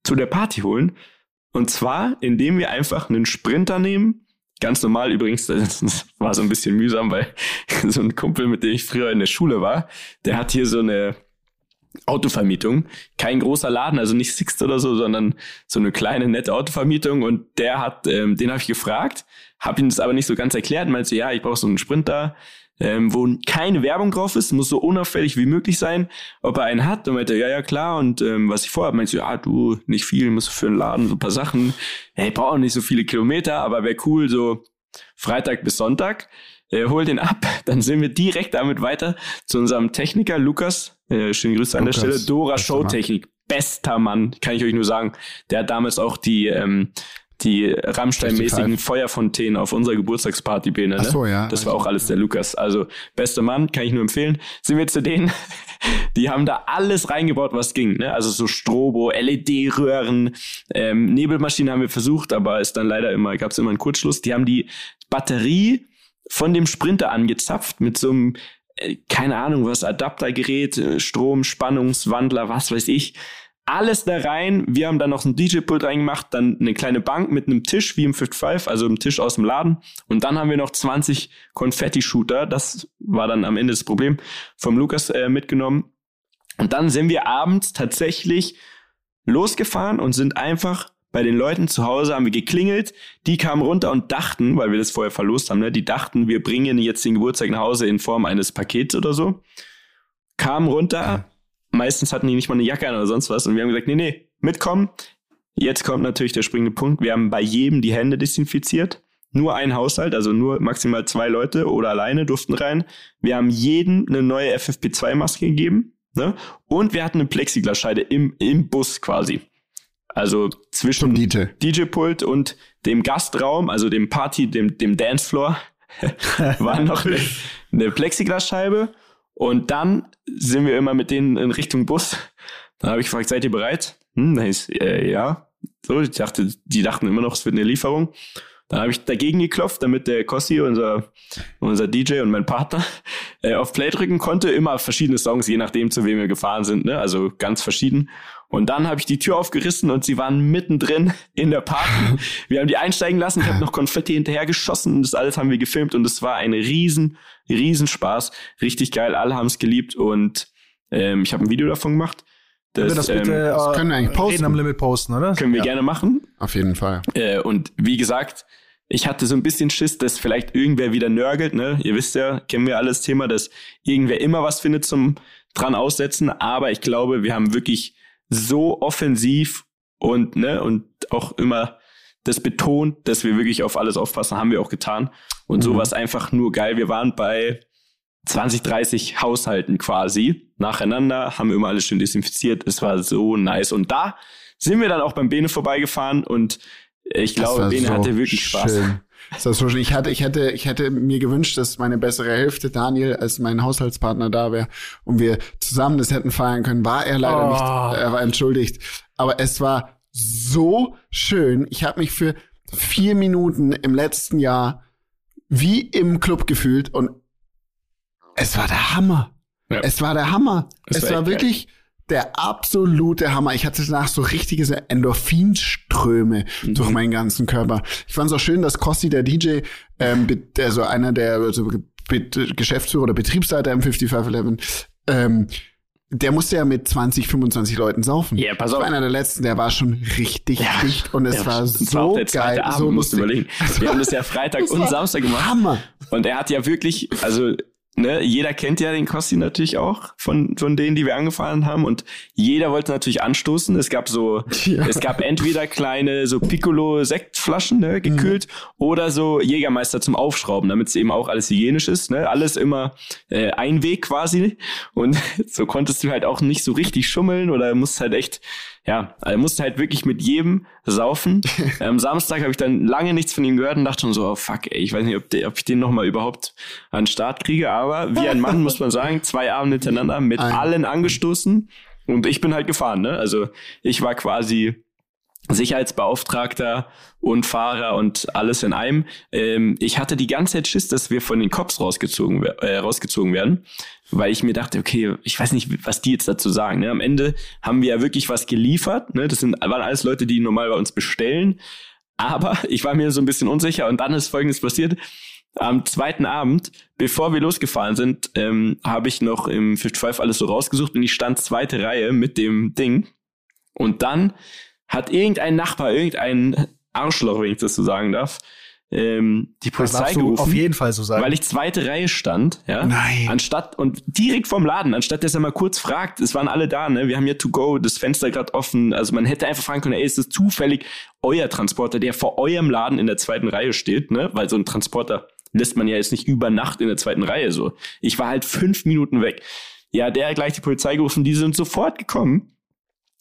zu der Party holen. Und zwar, indem wir einfach einen Sprinter nehmen. Ganz normal übrigens, das war so ein bisschen mühsam, weil so ein Kumpel, mit dem ich früher in der Schule war, der hat hier so eine Autovermietung. Kein großer Laden, also nicht Sixt oder so, sondern so eine kleine, nette Autovermietung. Und der hat, ähm, den habe ich gefragt, habe ihm das aber nicht so ganz erklärt. Meinte, ja, ich brauche so einen Sprinter, ähm, wo keine Werbung drauf ist, muss so unauffällig wie möglich sein, ob er einen hat. Und meinte, ja, ja, klar. Und ähm, was ich vorhabe, meinte, ja, du, nicht viel, musst du für einen Laden so ein paar Sachen. Hey, ich brauche nicht so viele Kilometer, aber wäre cool, so Freitag bis Sonntag. Äh, hol den ab, dann sind wir direkt damit weiter zu unserem Techniker Lukas. Äh, schöne Grüße an Lukas, der Stelle. Dora Showtechnik. Bester Mann, kann ich euch nur sagen. Der hat damals auch die ähm, die Rammstein-mäßigen Feuerfontänen auf unserer Geburtstagsparty Bene, ne? So, ja. Das war auch alles der Lukas. Also, bester Mann, kann ich nur empfehlen. Sind wir zu denen, die haben da alles reingebaut, was ging, ne? Also so Strobo, LED-Röhren, ähm, Nebelmaschinen haben wir versucht, aber ist dann leider immer, gab es immer einen Kurzschluss. Die haben die Batterie von dem Sprinter angezapft mit so einem, äh, keine Ahnung was, Adaptergerät, äh, Strom, Spannungswandler, was weiß ich. Alles da rein. Wir haben dann noch ein DJ-Pult reingemacht, dann eine kleine Bank mit einem Tisch wie im 55, also einem Tisch aus dem Laden. Und dann haben wir noch 20 Konfetti-Shooter. Das war dann am Ende das Problem vom Lukas äh, mitgenommen. Und dann sind wir abends tatsächlich losgefahren und sind einfach bei den Leuten zu Hause haben wir geklingelt, die kamen runter und dachten, weil wir das vorher verlost haben, ne, die dachten, wir bringen jetzt den Geburtstag nach Hause in Form eines Pakets oder so. Kamen runter, meistens hatten die nicht mal eine Jacke an oder sonst was und wir haben gesagt, nee, nee, mitkommen. Jetzt kommt natürlich der springende Punkt. Wir haben bei jedem die Hände desinfiziert. Nur ein Haushalt, also nur maximal zwei Leute oder alleine durften rein. Wir haben jedem eine neue FFP2-Maske gegeben. Ne? Und wir hatten eine Plexiglasscheide im, im Bus quasi. Also zwischen DJ-Pult und dem Gastraum, also dem Party, dem, dem Dancefloor, war noch eine, eine Plexiglasscheibe. Und dann sind wir immer mit denen in Richtung Bus. Dann habe ich gefragt, seid ihr bereit? Hm, dann hieß, äh, ja. So, ich dachte, die dachten immer noch, es wird eine Lieferung. Dann habe ich dagegen geklopft, damit der Kossi, unser, unser DJ und mein Partner, äh, auf Play drücken konnte. Immer verschiedene Songs, je nachdem, zu wem wir gefahren sind. Ne? Also ganz verschieden. Und dann habe ich die Tür aufgerissen und sie waren mittendrin in der Party. Wir haben die einsteigen lassen, ich habe noch Konfetti hinterhergeschossen und das alles haben wir gefilmt und es war ein riesen, riesen Spaß. Richtig geil, alle haben es geliebt und ähm, ich habe ein Video davon gemacht. Das, das, bitte, ähm, das können wir eigentlich posten. am Limit posten, oder? Können wir ja. gerne machen. Auf jeden Fall. Äh, und wie gesagt, ich hatte so ein bisschen Schiss, dass vielleicht irgendwer wieder nörgelt, ne? Ihr wisst ja, kennen wir alles Thema, dass irgendwer immer was findet zum dran aussetzen. Aber ich glaube, wir haben wirklich so offensiv und, ne, und auch immer das betont, dass wir wirklich auf alles aufpassen, haben wir auch getan. Und mhm. so war es einfach nur geil. Wir waren bei 20, 30 Haushalten quasi nacheinander, haben immer alles schön desinfiziert. Es war so nice. Und da sind wir dann auch beim Bene vorbeigefahren und ich glaube, Bene so hatte wirklich Spaß. Das schön. Ich hatte, ich hätte, ich hätte mir gewünscht, dass meine bessere Hälfte, Daniel, als mein Haushaltspartner da wäre und wir zusammen das hätten feiern können. War er leider oh. nicht, er war entschuldigt. Aber es war so schön. Ich habe mich für vier Minuten im letzten Jahr wie im Club gefühlt und es war der Hammer. Ja. Es war der Hammer. Es, es war, war wirklich geil der absolute Hammer. Ich hatte danach so richtige Endorphinströme mhm. durch meinen ganzen Körper. Ich fand es auch schön, dass Kossi, der DJ, ähm, also einer der also, Geschäftsführer oder Betriebsleiter im 5511, ähm, der musste ja mit 20, 25 Leuten saufen. Ja, pass auf. Einer der letzten, der war schon richtig dicht und es Ja, war das war so der geil, Abend, so musst du überlegen. Wir haben das ja Freitag Das und Samstag gemacht. Hammer. Und er hat ja wirklich, also ne, jeder kennt ja den Kosti natürlich auch von von denen, die wir angefahren haben und jeder wollte natürlich anstoßen. Es gab so, Ja. es gab entweder kleine so Piccolo Sektflaschen, ne, gekühlt oder so Jägermeister zum Aufschrauben, damit es eben auch alles hygienisch ist, ne, alles immer äh, ein Weg quasi und so konntest du halt auch nicht so richtig schummeln oder musst halt echt ja, also musste halt wirklich mit jedem saufen. Am Samstag habe ich dann lange nichts von ihm gehört und dachte schon so, oh fuck, ey, ich weiß nicht, ob, der, ob ich den noch mal überhaupt an den Start kriege, aber wie ein Mann muss man sagen, zwei Abende hintereinander mit allen angestoßen und ich bin halt gefahren, ne? Also ich war quasi Sicherheitsbeauftragter und Fahrer und alles in einem. Ähm, ich hatte die ganze Zeit Schiss, dass wir von den Cops rausgezogen, äh, rausgezogen werden, weil ich mir dachte, okay, ich weiß nicht, was die jetzt dazu sagen. Ne? Am Ende haben wir ja wirklich was geliefert. Ne? Das sind, waren alles Leute, die normal bei uns bestellen. Aber ich war mir so ein bisschen unsicher und dann ist Folgendes passiert. Am zweiten Abend, bevor wir losgefahren sind, ähm, habe ich noch im 55 alles so rausgesucht und ich stand zweite Reihe mit dem Ding. Und dann hat irgendein Nachbar, irgendein Arschloch, wenn ich das so sagen darf, ähm, die Polizei gerufen, auf jeden Fall so sagen. weil ich zweite Reihe stand, ja. Nein. Anstatt und direkt vom Laden, anstatt dass er mal kurz fragt, es waren alle da, ne? Wir haben ja to go, das Fenster gerade offen. Also man hätte einfach fragen können, ey, ist das zufällig euer Transporter, der vor eurem Laden in der zweiten Reihe steht, ne? Weil so ein Transporter lässt man ja jetzt nicht über Nacht in der zweiten Reihe so. Ich war halt fünf Minuten weg. Ja, der hat gleich die Polizei gerufen, die sind sofort gekommen.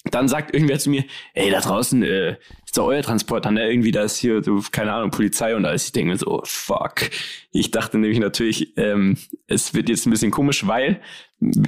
Dann sagt irgendwer zu mir, ey, da draußen äh, ist doch euer Transporter, ne? Irgendwie, da ist hier, so, keine Ahnung, Polizei und alles. Ich denke mir so, oh, fuck. Ich dachte nämlich natürlich, ähm, es wird jetzt ein bisschen komisch, weil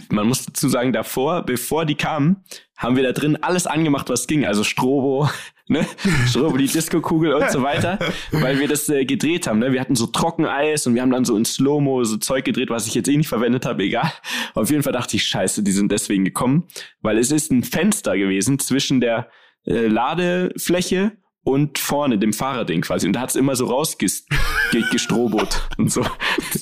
man muss dazu sagen, davor, bevor die kamen, haben wir da drin alles angemacht, was ging. Also Strobo, ne? Strobo, die Disco-Kugel und so weiter, weil wir das äh, gedreht haben. Ne? Wir hatten so Trockeneis und wir haben dann so in Slow-Mo so Zeug gedreht, was ich jetzt eh nicht verwendet habe, egal. Auf jeden Fall dachte ich, scheiße, die sind deswegen gekommen, weil es ist ein Fenster gewesen zwischen der äh, Ladefläche und vorne dem Fahrerding quasi. Und da hat's immer so rausgestrobot und so.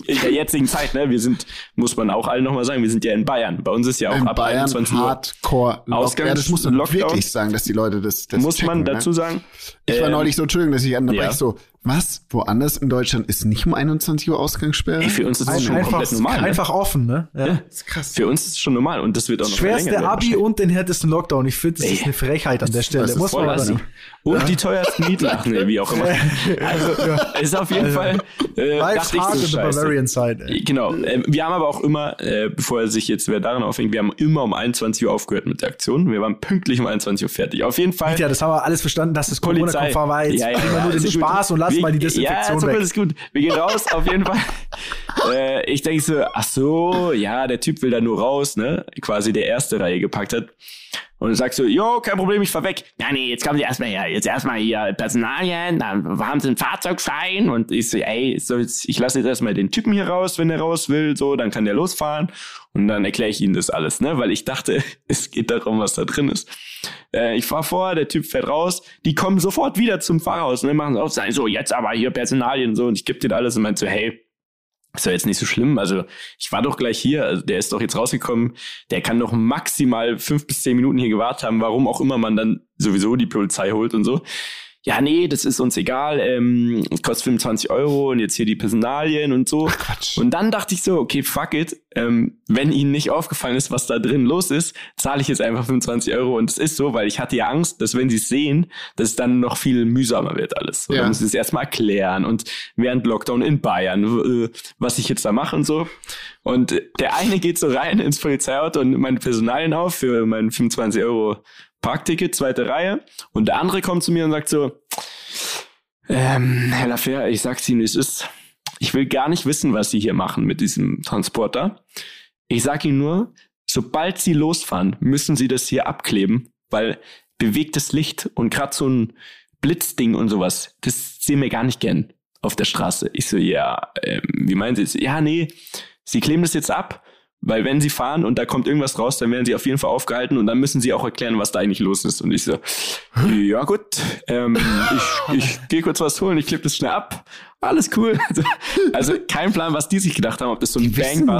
In der jetzigen Zeit, ne? Wir sind, muss man auch alle nochmal sagen, wir sind ja in Bayern. Bei uns ist ja auch In ab Bayern 21 Uhr. Hardcore. Ausgangs- ja, das muss man Lockdown. wirklich sagen, dass die Leute das, das muss man checken, dazu ne? sagen. Ich war ähm, neulich so, Entschuldigung, dass ich unterbreche, ja. so, was? Woanders in Deutschland ist nicht um 21 Uhr Ausgangssperre? Ey, für uns ist es schon einfach, komplett normal. Ne? einfach offen, ne? Ja. Ja. ist krass. Für uns ist es schon normal und das wird auch noch Schwerste werden Abi und den härtesten Lockdown. Ich finde, das Ey. ist eine Frechheit an der Stelle. das ist Muss voll man sagen. Und die teuersten Mieten, ach nee, wie auch immer. Also, es ist auf jeden Fall, äh, dachte ich so in the scheiße. Bavarian side. Ey. Genau. Ähm, wir haben aber auch immer, äh, bevor er sich jetzt wer daran aufhängt, wir haben immer um 21 Uhr aufgehört mit der Aktion. Wir waren pünktlich um 21 Uhr fertig. Auf jeden Fall. Ja, das haben wir alles verstanden, dass das Polizei. Corona-konform war. Jetzt Ja, ja, wir ja, nur den ist gut. Spaß und lassen Wir- mal die Ja, Desinfektion so weg. ist gut. Wir gehen raus, auf jeden Fall. äh, ich denke so, ach so, ja, der Typ will da nur raus, ne? Quasi der erste Reihe gepackt hat. Und sagst so, jo, kein Problem, ich fahr weg. Ja, nee, jetzt kommen Sie erstmal her. Jetzt erstmal hier Personalien, dann haben Sie einen Fahrzeugschein. Und ich so, ey, so, jetzt, ich lasse jetzt erstmal den Typen hier raus, wenn der raus will, so, dann kann der losfahren. Und dann erkläre ich Ihnen das alles, ne? Weil ich dachte, es geht darum, was da drin ist. Äh, ich fahr vor, der Typ fährt raus, die kommen sofort wieder zum Fahrhaus, ne? Machen sagen so, jetzt aber hier Personalien so. Und ich gebe dir alles und meinte so, hey, ist doch jetzt nicht so schlimm. Also ich war doch gleich hier, also der ist doch jetzt rausgekommen, der kann doch maximal fünf bis zehn Minuten hier gewartet haben, warum auch immer man dann sowieso die Polizei holt und so. Ja, nee, das ist uns egal, ähm, es kostet 25 Euro und jetzt hier die Personalien und so. Quatsch. Und dann dachte ich so, okay, fuck it, ähm, wenn Ihnen nicht aufgefallen ist, was da drin los ist, zahle ich jetzt einfach 25 Euro und es ist so, weil ich hatte ja Angst, dass wenn Sie es sehen, dass es dann noch viel mühsamer wird alles. So, Ja. Dann muss ich es erstmal erklären und während Lockdown in Bayern, äh, was ich jetzt da mache und so. Und der eine geht so rein ins Polizeiauto und meine Personalien auf für meinen 25 Euro Parkticket, zweite Reihe. Und der andere kommt zu mir und sagt so, ähm, Herr Lafer, ich sag's Ihnen, es ist. Ich will gar nicht wissen, was Sie hier machen mit diesem Transporter. Ich sag Ihnen nur, sobald Sie losfahren, müssen Sie das hier abkleben, weil bewegtes Licht und gerade so ein Blitzding und sowas, das sehen wir gar nicht gern auf der Straße. Ich so, ja, ähm, wie meinen Sie es? Ja, nee, Sie kleben das jetzt ab, weil wenn Sie fahren und da kommt irgendwas raus, dann werden Sie auf jeden Fall aufgehalten und dann müssen Sie auch erklären, was da eigentlich los ist. Und ich so, ja gut, ähm, ich, ich gehe kurz was holen, ich klebe das schnell ab. Alles cool. Also, also kein Plan, was die sich gedacht haben, ob das so ein Die da drin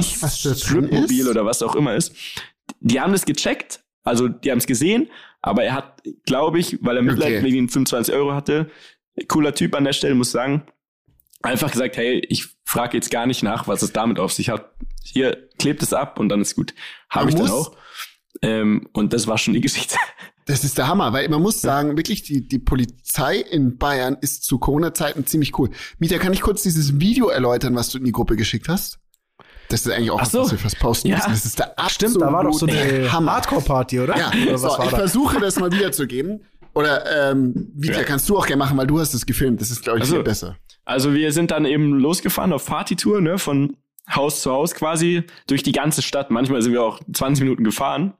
Stripmobil oder was auch immer ist. die haben das gecheckt, also die haben es gesehen, aber er hat, glaube ich, weil er Mitleid Okay. wegen den 25 Euro hatte, cooler Typ an der Stelle, muss sagen, einfach gesagt, hey, ich frage jetzt gar nicht nach, was es damit auf sich hat. Hier, klebt es ab und dann ist gut. Habe ich dann muss- auch. Ähm, und das war schon die Geschichte. Das ist der Hammer, weil man muss sagen, wirklich, die, die Polizei in Bayern ist zu Corona-Zeiten ziemlich cool. Mieter, kann ich kurz dieses Video erläutern, was du in die Gruppe geschickt hast? Das ist eigentlich auch was, so. was wir fast posten Ja. müssen. Das ist der absolute Stimmt, da war doch so eine Hammer. Hardcore-Party, oder? Ja, oder so, was war ich da? versuche das mal wiederzugeben. Oder ähm, Mieter, Ja. kannst du auch gerne machen, weil du hast es gefilmt. Das ist, glaube ich, Ach so. viel besser. Also wir sind dann eben losgefahren auf Partytour, ne, von Haus zu Haus quasi, durch die ganze Stadt. Manchmal sind wir auch 20 Minuten gefahren.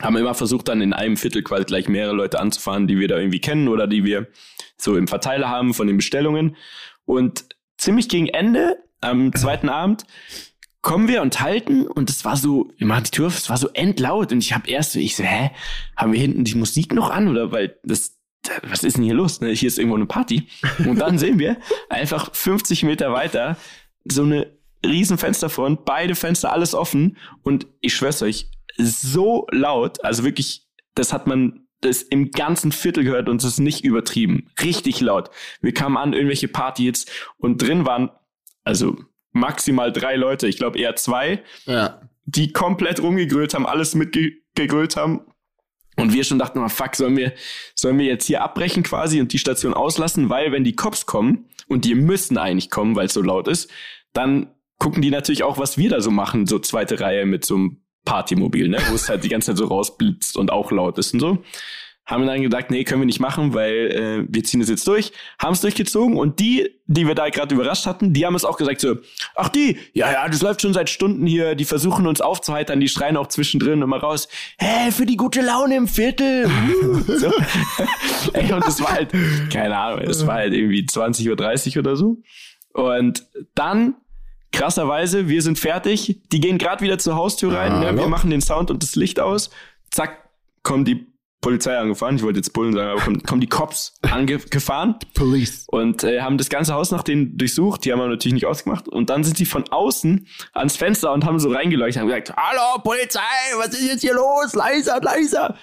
Haben immer versucht, dann in einem Viertel quasi gleich mehrere Leute anzufahren, die wir da irgendwie kennen oder die wir so im Verteiler haben von den Bestellungen. Und ziemlich gegen Ende, am zweiten Abend, kommen wir und halten und es war so, wir machen die Tür es war so endlaut und ich habe erst ich so, hä, haben wir hinten die Musik noch an oder weil das, was ist denn hier los? Ne? Hier ist irgendwo eine Party. Und dann sehen wir einfach 50 Meter weiter so eine riesen Fensterfront, beide Fenster alles offen und ich schwör's euch, so laut, also wirklich, das hat man das im ganzen Viertel gehört und es ist nicht übertrieben. Richtig laut. Wir kamen an, irgendwelche Partys und drin waren, also maximal drei Leute, ich glaube eher zwei, Ja. die komplett rumgegrölt haben, alles mitgegrölt haben. Und wir schon dachten, oh, fuck, sollen wir, sollen wir jetzt hier abbrechen quasi und die Station auslassen, weil wenn die Cops kommen, und die müssen eigentlich kommen, weil es so laut ist, dann gucken die natürlich auch, was wir da so machen, so zweite Reihe mit so einem Partymobil, ne, wo es halt die ganze Zeit so rausblitzt und auch laut ist und so. Haben dann gedacht, nee, können wir nicht machen, weil äh, wir ziehen es jetzt durch. Haben es durchgezogen und die, die wir da gerade überrascht hatten, die haben es auch gesagt so, ach die, ja, ja, das läuft schon seit Stunden hier, die versuchen uns aufzuheitern, die schreien auch zwischendrin immer raus, hä, für die gute Laune im Viertel. Uh, so. Ey, und das war halt, keine Ahnung, es war halt irgendwie 20.30 Uhr oder so. Und dann, krasserweise, wir sind fertig, die gehen gerade wieder zur Haustür rein, ne? Hallo? wir machen den Sound und das Licht aus, zack, kommen die Polizei angefahren, ich wollte jetzt Bullen sagen, aber kommen, kommen die Cops angefahren Police. und äh, haben das ganze Haus nach denen durchsucht, die haben wir natürlich nicht ausgemacht und dann sind sie von außen ans Fenster und haben so reingeleuchtet und gesagt, hallo Polizei, was ist jetzt hier los, leiser, leiser.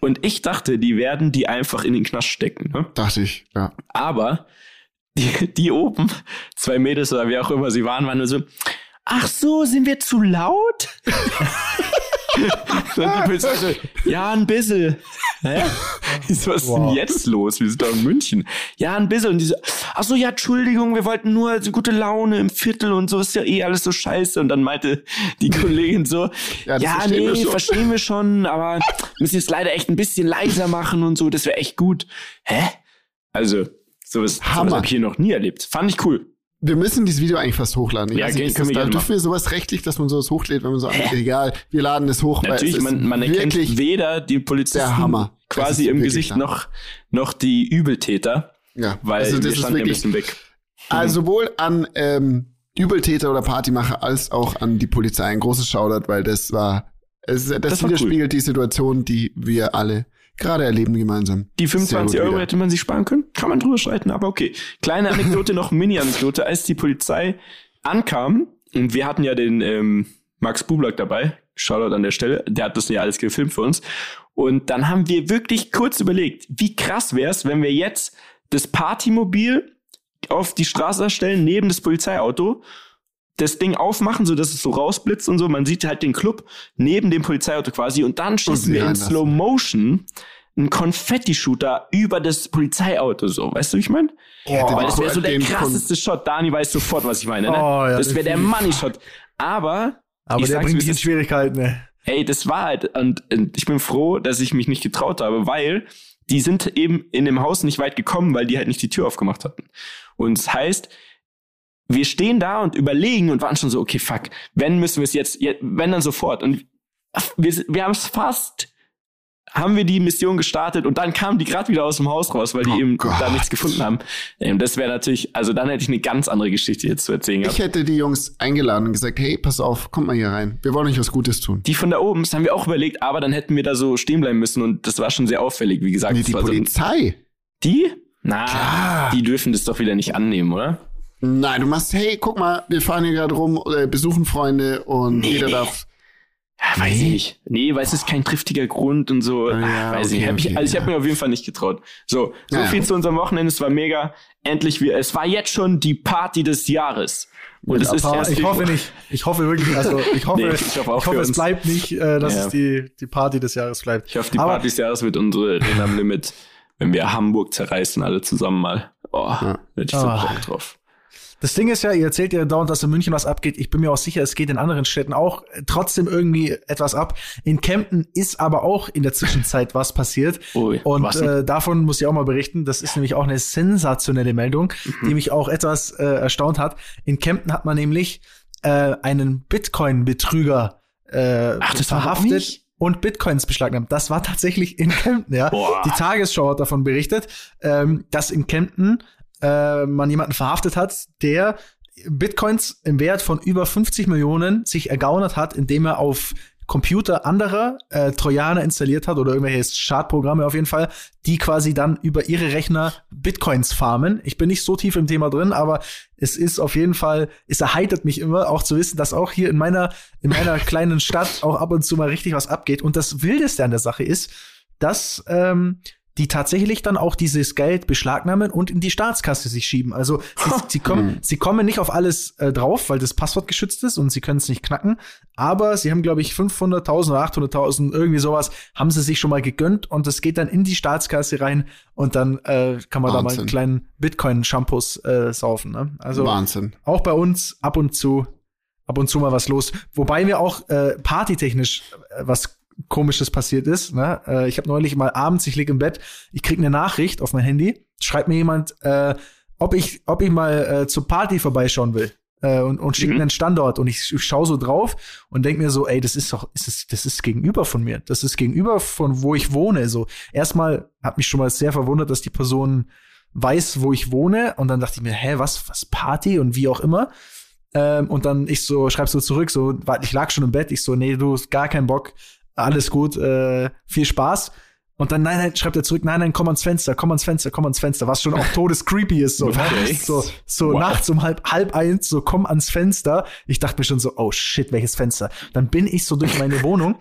Und ich dachte, die werden die einfach in den Knast stecken, ne? Dachte ich, ja. Aber die, die oben, zwei Mädels oder wie auch immer sie waren, waren nur so, ach so, sind wir zu laut? Und die Polizei so, ja, ein bisschen. Hä? Was ist Wow. denn jetzt los? Wir sind doch in München. Ja, ein bisschen. Und die so, ach so, ja, Entschuldigung, wir wollten nur so gute Laune im Viertel und so ist ja eh alles so scheiße. Und dann meinte die Kollegin so, Ja, ja, das verstehen nee, wir schon." verstehen wir schon, aber müssen jetzt leider echt ein bisschen leiser machen und so, das wäre echt gut. Hä? Also, sowas, sowas Hammer. habe ich hier noch nie erlebt. Fand ich cool. Wir müssen dieses Video eigentlich fast hochladen. Ich Ja, weiß nicht, können wir da dürfen wir sowas rechtlich, dass man sowas hochlädt, wenn man so, egal, wir laden es hoch. weil Natürlich, es ist man, man erkennt wirklich, weder die Polizisten quasi im wirklich Gesicht noch, noch die Übeltäter, ja, weil also das wir ist standen ja ein wirklich, bisschen weg. also sowohl an ähm, Übeltäter oder Partymacher als auch an die Polizei ein großes Shoutout, weil das war, es, das, Das widerspiegelt die Situation, die wir alle gerade erleben gemeinsam. Die Sehr 25 gut Euro wieder. hätte man sich sparen können. Kann man drüber streiten, aber okay. Kleine Anekdote noch, Mini-Anekdote. Als die Polizei ankam, und wir hatten ja den ähm, Max Bublak dabei, Shoutout an der Stelle, der hat das ja alles gefilmt für uns. Und dann haben wir wirklich kurz überlegt, wie krass wär's, wenn wir jetzt das Partymobil auf die Straße stellen, neben das Polizeiauto, das Ding aufmachen, so dass es so rausblitzt und so. Man sieht halt den Club neben dem Polizeiauto quasi und dann schießen wir in reinlassen. Slow Motion einen Konfetti-Shooter über das Polizeiauto so. Weißt du, wie ich meine? Weil das wäre so der den Kon- krasseste Shot. Dani weiß sofort, was ich meine. Ne? Oh, ja, das wäre der. Money-Shot. Aber, Aber der bringt wie dich in es ist. Schwierigkeiten, ne? ey, das war halt, und, und ich bin froh, dass ich mich nicht getraut habe, weil die sind eben in dem Haus nicht weit gekommen, weil die halt nicht die Tür aufgemacht hatten. Und das heißt, wir stehen da und überlegen und waren schon so, okay, fuck, wenn müssen wir es jetzt, je- wenn dann sofort. Und wir, wir haben es fast, haben wir die Mission gestartet und dann kamen die gerade wieder aus dem Haus raus, weil die Oh eben Gott. da nichts gefunden haben. Ähm, das wäre natürlich, also dann hätte ich eine ganz andere Geschichte jetzt zu erzählen gehabt. Ich hätte die Jungs eingeladen und gesagt, hey, pass auf, kommt mal hier rein. Wir wollen euch was Gutes tun. Die von da oben, das haben wir auch überlegt, aber dann hätten wir da so stehen bleiben müssen und das war schon sehr auffällig, wie gesagt. Nee, die war so ein- Polizei. die? Na, Klar. die dürfen das doch wieder nicht annehmen, oder? Nein, du machst, hey, guck mal, wir fahren hier gerade rum, äh, besuchen Freunde und Nee, jeder nee. darf. Weiß ich Nee. nicht. Nee, weil es ist kein triftiger Grund und so. Ah, ja, weiß ich okay, nicht. Hab ich, okay, also ich ja. habe mir auf jeden Fall nicht getraut. So, so Ja, ja. viel zu unserem Wochenende. Es war mega. Endlich wir. Es war jetzt schon die Party des Jahres. Und es ist erst ich hoffe nicht. Ich hoffe wirklich, also ich hoffe, Nee, ich ich hoffe hoffe, auch für es bleibt nicht, äh, dass Ja. es die, die Party des Jahres bleibt. Ich hoffe, die Aber- Party des Jahres wird unsere Limit, wenn wir Hamburg zerreißen, alle zusammen mal. Oh, Ja. hätte ich so Ah. Bock drauf. Das Ding ist ja, ihr erzählt ja dauernd, dass in München was abgeht. Ich bin mir auch sicher, es geht in anderen Städten auch trotzdem irgendwie etwas ab. In Kempten ist aber auch in der Zwischenzeit was passiert. Ui, Und was äh, davon muss ich auch mal berichten. Das ist nämlich auch eine sensationelle Meldung, Mhm. die mich auch etwas äh, erstaunt hat. In Kempten hat man nämlich äh, einen Bitcoin-Betrüger äh, Ach, verhaftet. Und Bitcoins beschlagnahmt. Das war tatsächlich in Kempten, ja. Boah. Die Tagesschau hat davon berichtet, ähm, dass in Kempten äh, man jemanden verhaftet hat, der Bitcoins im Wert von über 50 Millionen sich ergaunert hat, indem er auf Computer anderer äh, Trojaner installiert hat oder irgendwelche Schadprogramme auf jeden Fall, die quasi dann über ihre Rechner Bitcoins farmen. Ich bin nicht so tief im Thema drin, aber es ist auf jeden Fall, es erheitert mich immer auch zu wissen, dass auch hier in meiner, in meiner kleinen Stadt auch ab und zu mal richtig was abgeht. Und das Wildeste an der Sache ist, dass ähm, die tatsächlich dann auch dieses Geld beschlagnahmen und in die Staatskasse sich schieben. Also sie, sie, kommen, sie kommen nicht auf alles äh, drauf, weil das Passwort geschützt ist und sie können es nicht knacken. Aber sie haben, glaube ich, 500.000 oder 800.000, irgendwie sowas, haben sie sich schon mal gegönnt und das geht dann in die Staatskasse rein und dann äh, kann man da mal Wahnsinn. einen kleinen Bitcoin-Shampoos äh, saufen. Ne? Also Wahnsinn. auch bei uns ab und zu, ab und zu mal was los. Wobei mir auch äh, partytechnisch äh, was Komisches passiert ist. Ne? Äh, ich habe neulich mal abends, ich lieg im Bett, ich krieg eine Nachricht auf mein Handy, schreibt mir jemand, äh, ob ich, ob ich mal äh, zur Party vorbeischauen will. Äh, und, und schickt Mhm. mir einen Standort und ich, ich schaue so drauf und denk mir so, ey, das ist doch, ist das, das ist gegenüber von mir. Das ist gegenüber von wo ich wohne. So, erstmal hat mich schon mal sehr verwundert, dass die Person weiß, wo ich wohne. Und dann dachte ich mir, hä, was, was Party und wie auch immer. Ähm, und dann ich so, schreib so zurück, so, warte, ich lag schon im Bett, ich so, nee, du hast gar keinen Bock, alles gut, äh, viel Spaß. Und dann, nein, nein, schreibt er zurück, nein, nein, komm ans Fenster, komm ans Fenster, komm ans Fenster, was schon auch todescreepy ist, so, so, so Wow. nachts um halb, halb eins, so, komm ans Fenster. Ich dachte mir schon so, oh shit, welches Fenster? Dann bin ich so durch meine Wohnung,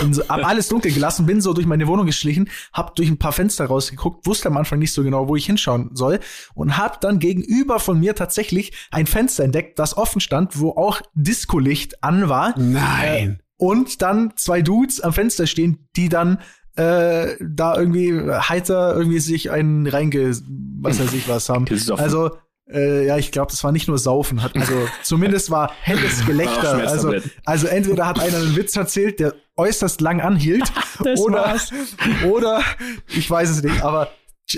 bin so, hab alles dunkel gelassen, bin so durch meine Wohnung geschlichen, hab durch ein paar Fenster rausgeguckt, wusste am Anfang nicht so genau, wo ich hinschauen soll und hab dann gegenüber von mir tatsächlich ein Fenster entdeckt, das offen stand, wo auch Discolicht an war Nein. Und dann zwei Dudes am Fenster stehen, die dann äh, da irgendwie heiter irgendwie sich einen reinge, was weiß ich was haben. Gesoffen. Also äh, ja, ich glaube, das war nicht nur Saufen, hat also zumindest war helles War Gelächter. Also, Schmerztabletten. also entweder hat einer einen Witz erzählt, der äußerst lang anhielt, oder oder ich weiß es nicht, aber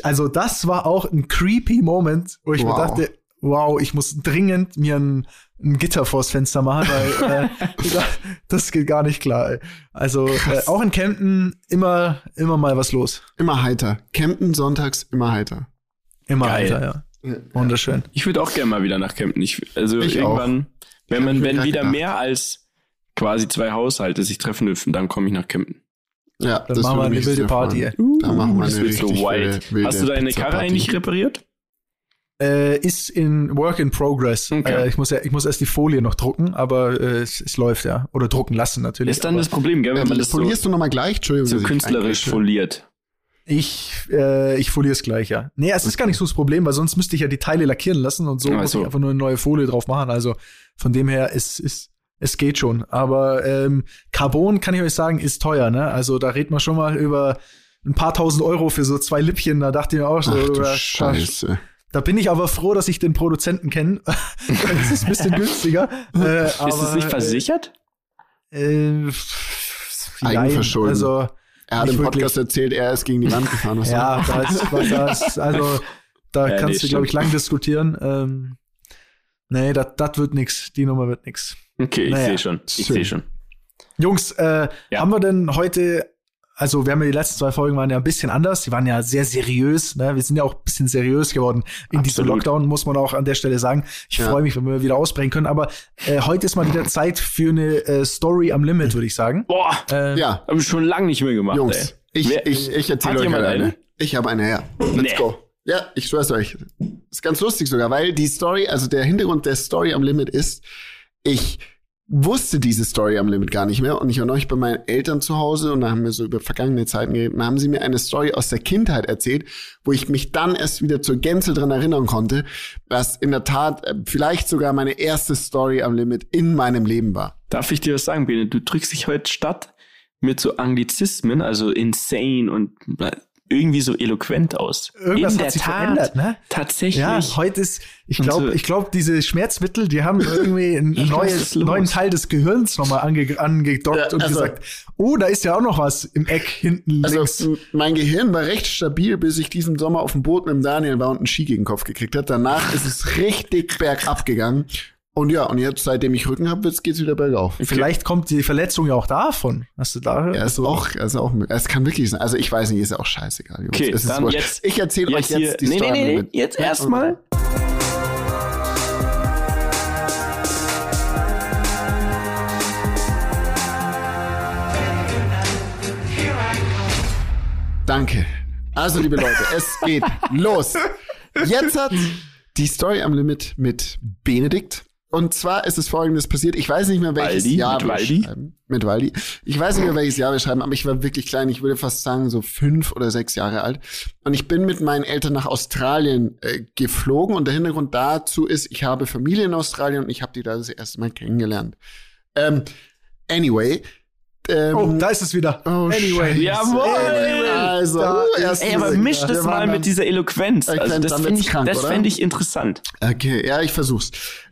also das war auch ein creepy Moment, wo ich Wow. mir dachte, wow, ich muss dringend mir ein, ein Gitter vors Fenster machen, weil äh, das- das geht gar nicht klar. Ey. Also äh, auch in Kempten immer immer mal was los. Immer heiter. Campen sonntags immer heiter. Immer Geil. weiter, ja. Wunderschön. Ich würde auch gerne mal wieder nach Kempten. Ich, also Ich irgendwann, wenn hab man, wenn wieder gedacht. mehr als quasi zwei Haushalte sich treffen dürfen, dann komme ich nach Kempten. Ja, Dann machen wir eine wilde Party. Ey. Da machen wir das eine wird so richtig wild. wilde- wilde Hast du deine. Karre eigentlich repariert? Äh, ist in Work in Progress. Okay. Äh, ich muss ja, ich muss erst die Folie noch drucken, aber äh, es, es läuft ja. Oder drucken lassen natürlich. Ist dann aber das Problem, gell, wenn man das so, polierst du nochmal gleich? Entschuldigung. so künstlerisch foliert. ich, äh, ich foliere es gleich, ja. Nee, es ist gar nicht so das Problem, weil sonst müsste ich ja die Teile lackieren lassen und so Ach muss so. ich einfach nur eine neue Folie drauf machen. Also von dem her ist, ist es geht schon. Aber ähm, Carbon kann ich euch sagen, ist teuer, ne? Also da redet man schon mal über ein paar tausend Euro für so zwei Lippchen. Da dachte ich mir auch so, Ach du Scheiße. Da bin ich aber froh, dass ich den Produzenten kenne. das ist ein bisschen günstiger. Äh, ist es nicht versichert? Äh, äh, Eigenverschulden. Also, Er hat im Podcast wirklich. erzählt, er ist gegen die Wand gefahren. Was ja, da ist, was das, also, da Ja, nee, kannst du, glaube ich, lang diskutieren. Ähm, nee, das wird nix. Die Nummer wird nix. Okay, ich Naja, sehe schon. Ich sehe schon. Jungs, äh, Ja. haben wir denn heute, also wir haben ja die letzten zwei Folgen waren ja ein bisschen anders, die waren ja sehr seriös, ne? Wir sind ja auch ein bisschen seriös geworden in diesem Absolut. Lockdown, muss man auch an der Stelle sagen. Ich Ja. freue mich, wenn wir wieder ausbrechen können, aber äh, heute ist mal wieder Zeit für eine äh, Story am Limit, würde ich sagen. Boah, Äh, Ja, habe ich schon lange nicht mehr gemacht, Jungs, ey. ich, Wer- ich, ich erzähle euch eine. eine? Ich habe eine, ja. Let's Nee. go. Ja, ich schwör's euch. Ist ganz lustig sogar, weil die Story, also der Hintergrund der Story am Limit ist, ich wusste diese Story am Limit gar nicht mehr. Und ich war neulich bei meinen Eltern zu Hause und da haben wir so über vergangene Zeiten geredet. Und da haben sie mir eine Story aus der Kindheit erzählt, wo ich mich dann erst wieder zur Gänze dran erinnern konnte, was in der Tat äh, vielleicht sogar meine erste Story am Limit in meinem Leben war. Darf ich dir was sagen, Bene? Du drückst dich heute statt mit so Anglizismen, also insane und irgendwie so eloquent aus. Irgendwas In hat sich Tat, verändert, ne? Tatsächlich. Ja, heute ist, ich glaube, so, ich glaube, diese Schmerzmittel, die haben irgendwie einen neues, neuen Teil des Gehirns nochmal ange, angedockt ja, und also, gesagt, oh, da ist ja auch noch was im Eck hinten also, links. Mein Gehirn war recht stabil, bis ich diesen Sommer auf dem Boot mit dem Daniel war und einen Ski gegen den Kopf gekriegt hat. Danach ist es richtig bergab gegangen. Und ja, und jetzt, seitdem ich Rücken habe, jetzt geht's wieder bergauf. Vielleicht kommt die Verletzung ja auch davon. Hast du da? Ja, ist so? auch, also auch, es kann wirklich sein. Also ich weiß nicht, ist ja auch scheißegal. Jungs. Okay, es ist dann jetzt, ich erzähle euch jetzt hier, die nee, Story. Nee, nee, nee, jetzt erstmal. Danke. Also, liebe Leute, es geht los. Jetzt hat die Story am Limit mit Benedikt. Und zwar ist es folgendes passiert. Ich weiß nicht mehr, welches Waldi, Jahr mit wir Waldi? schreiben. Mit Waldi. Ich weiß nicht mehr, welches Jahr wir schreiben, aber ich war wirklich klein. Ich würde fast sagen, so fünf oder sechs Jahre alt. Und ich bin mit meinen Eltern nach Australien äh, geflogen. Und der Hintergrund dazu ist, ich habe Familie in Australien und ich habe die da das erste Mal kennengelernt. Ähm, anyway, ähm, oh, da ist es wieder. Oh, anyway. Jawohl. Anyway. Also, uh, Ey, aber misch das mal mit dieser Eloquenz. Also, das finde ich, krank, das fänd ich interessant. Okay, ja, ich versuch's.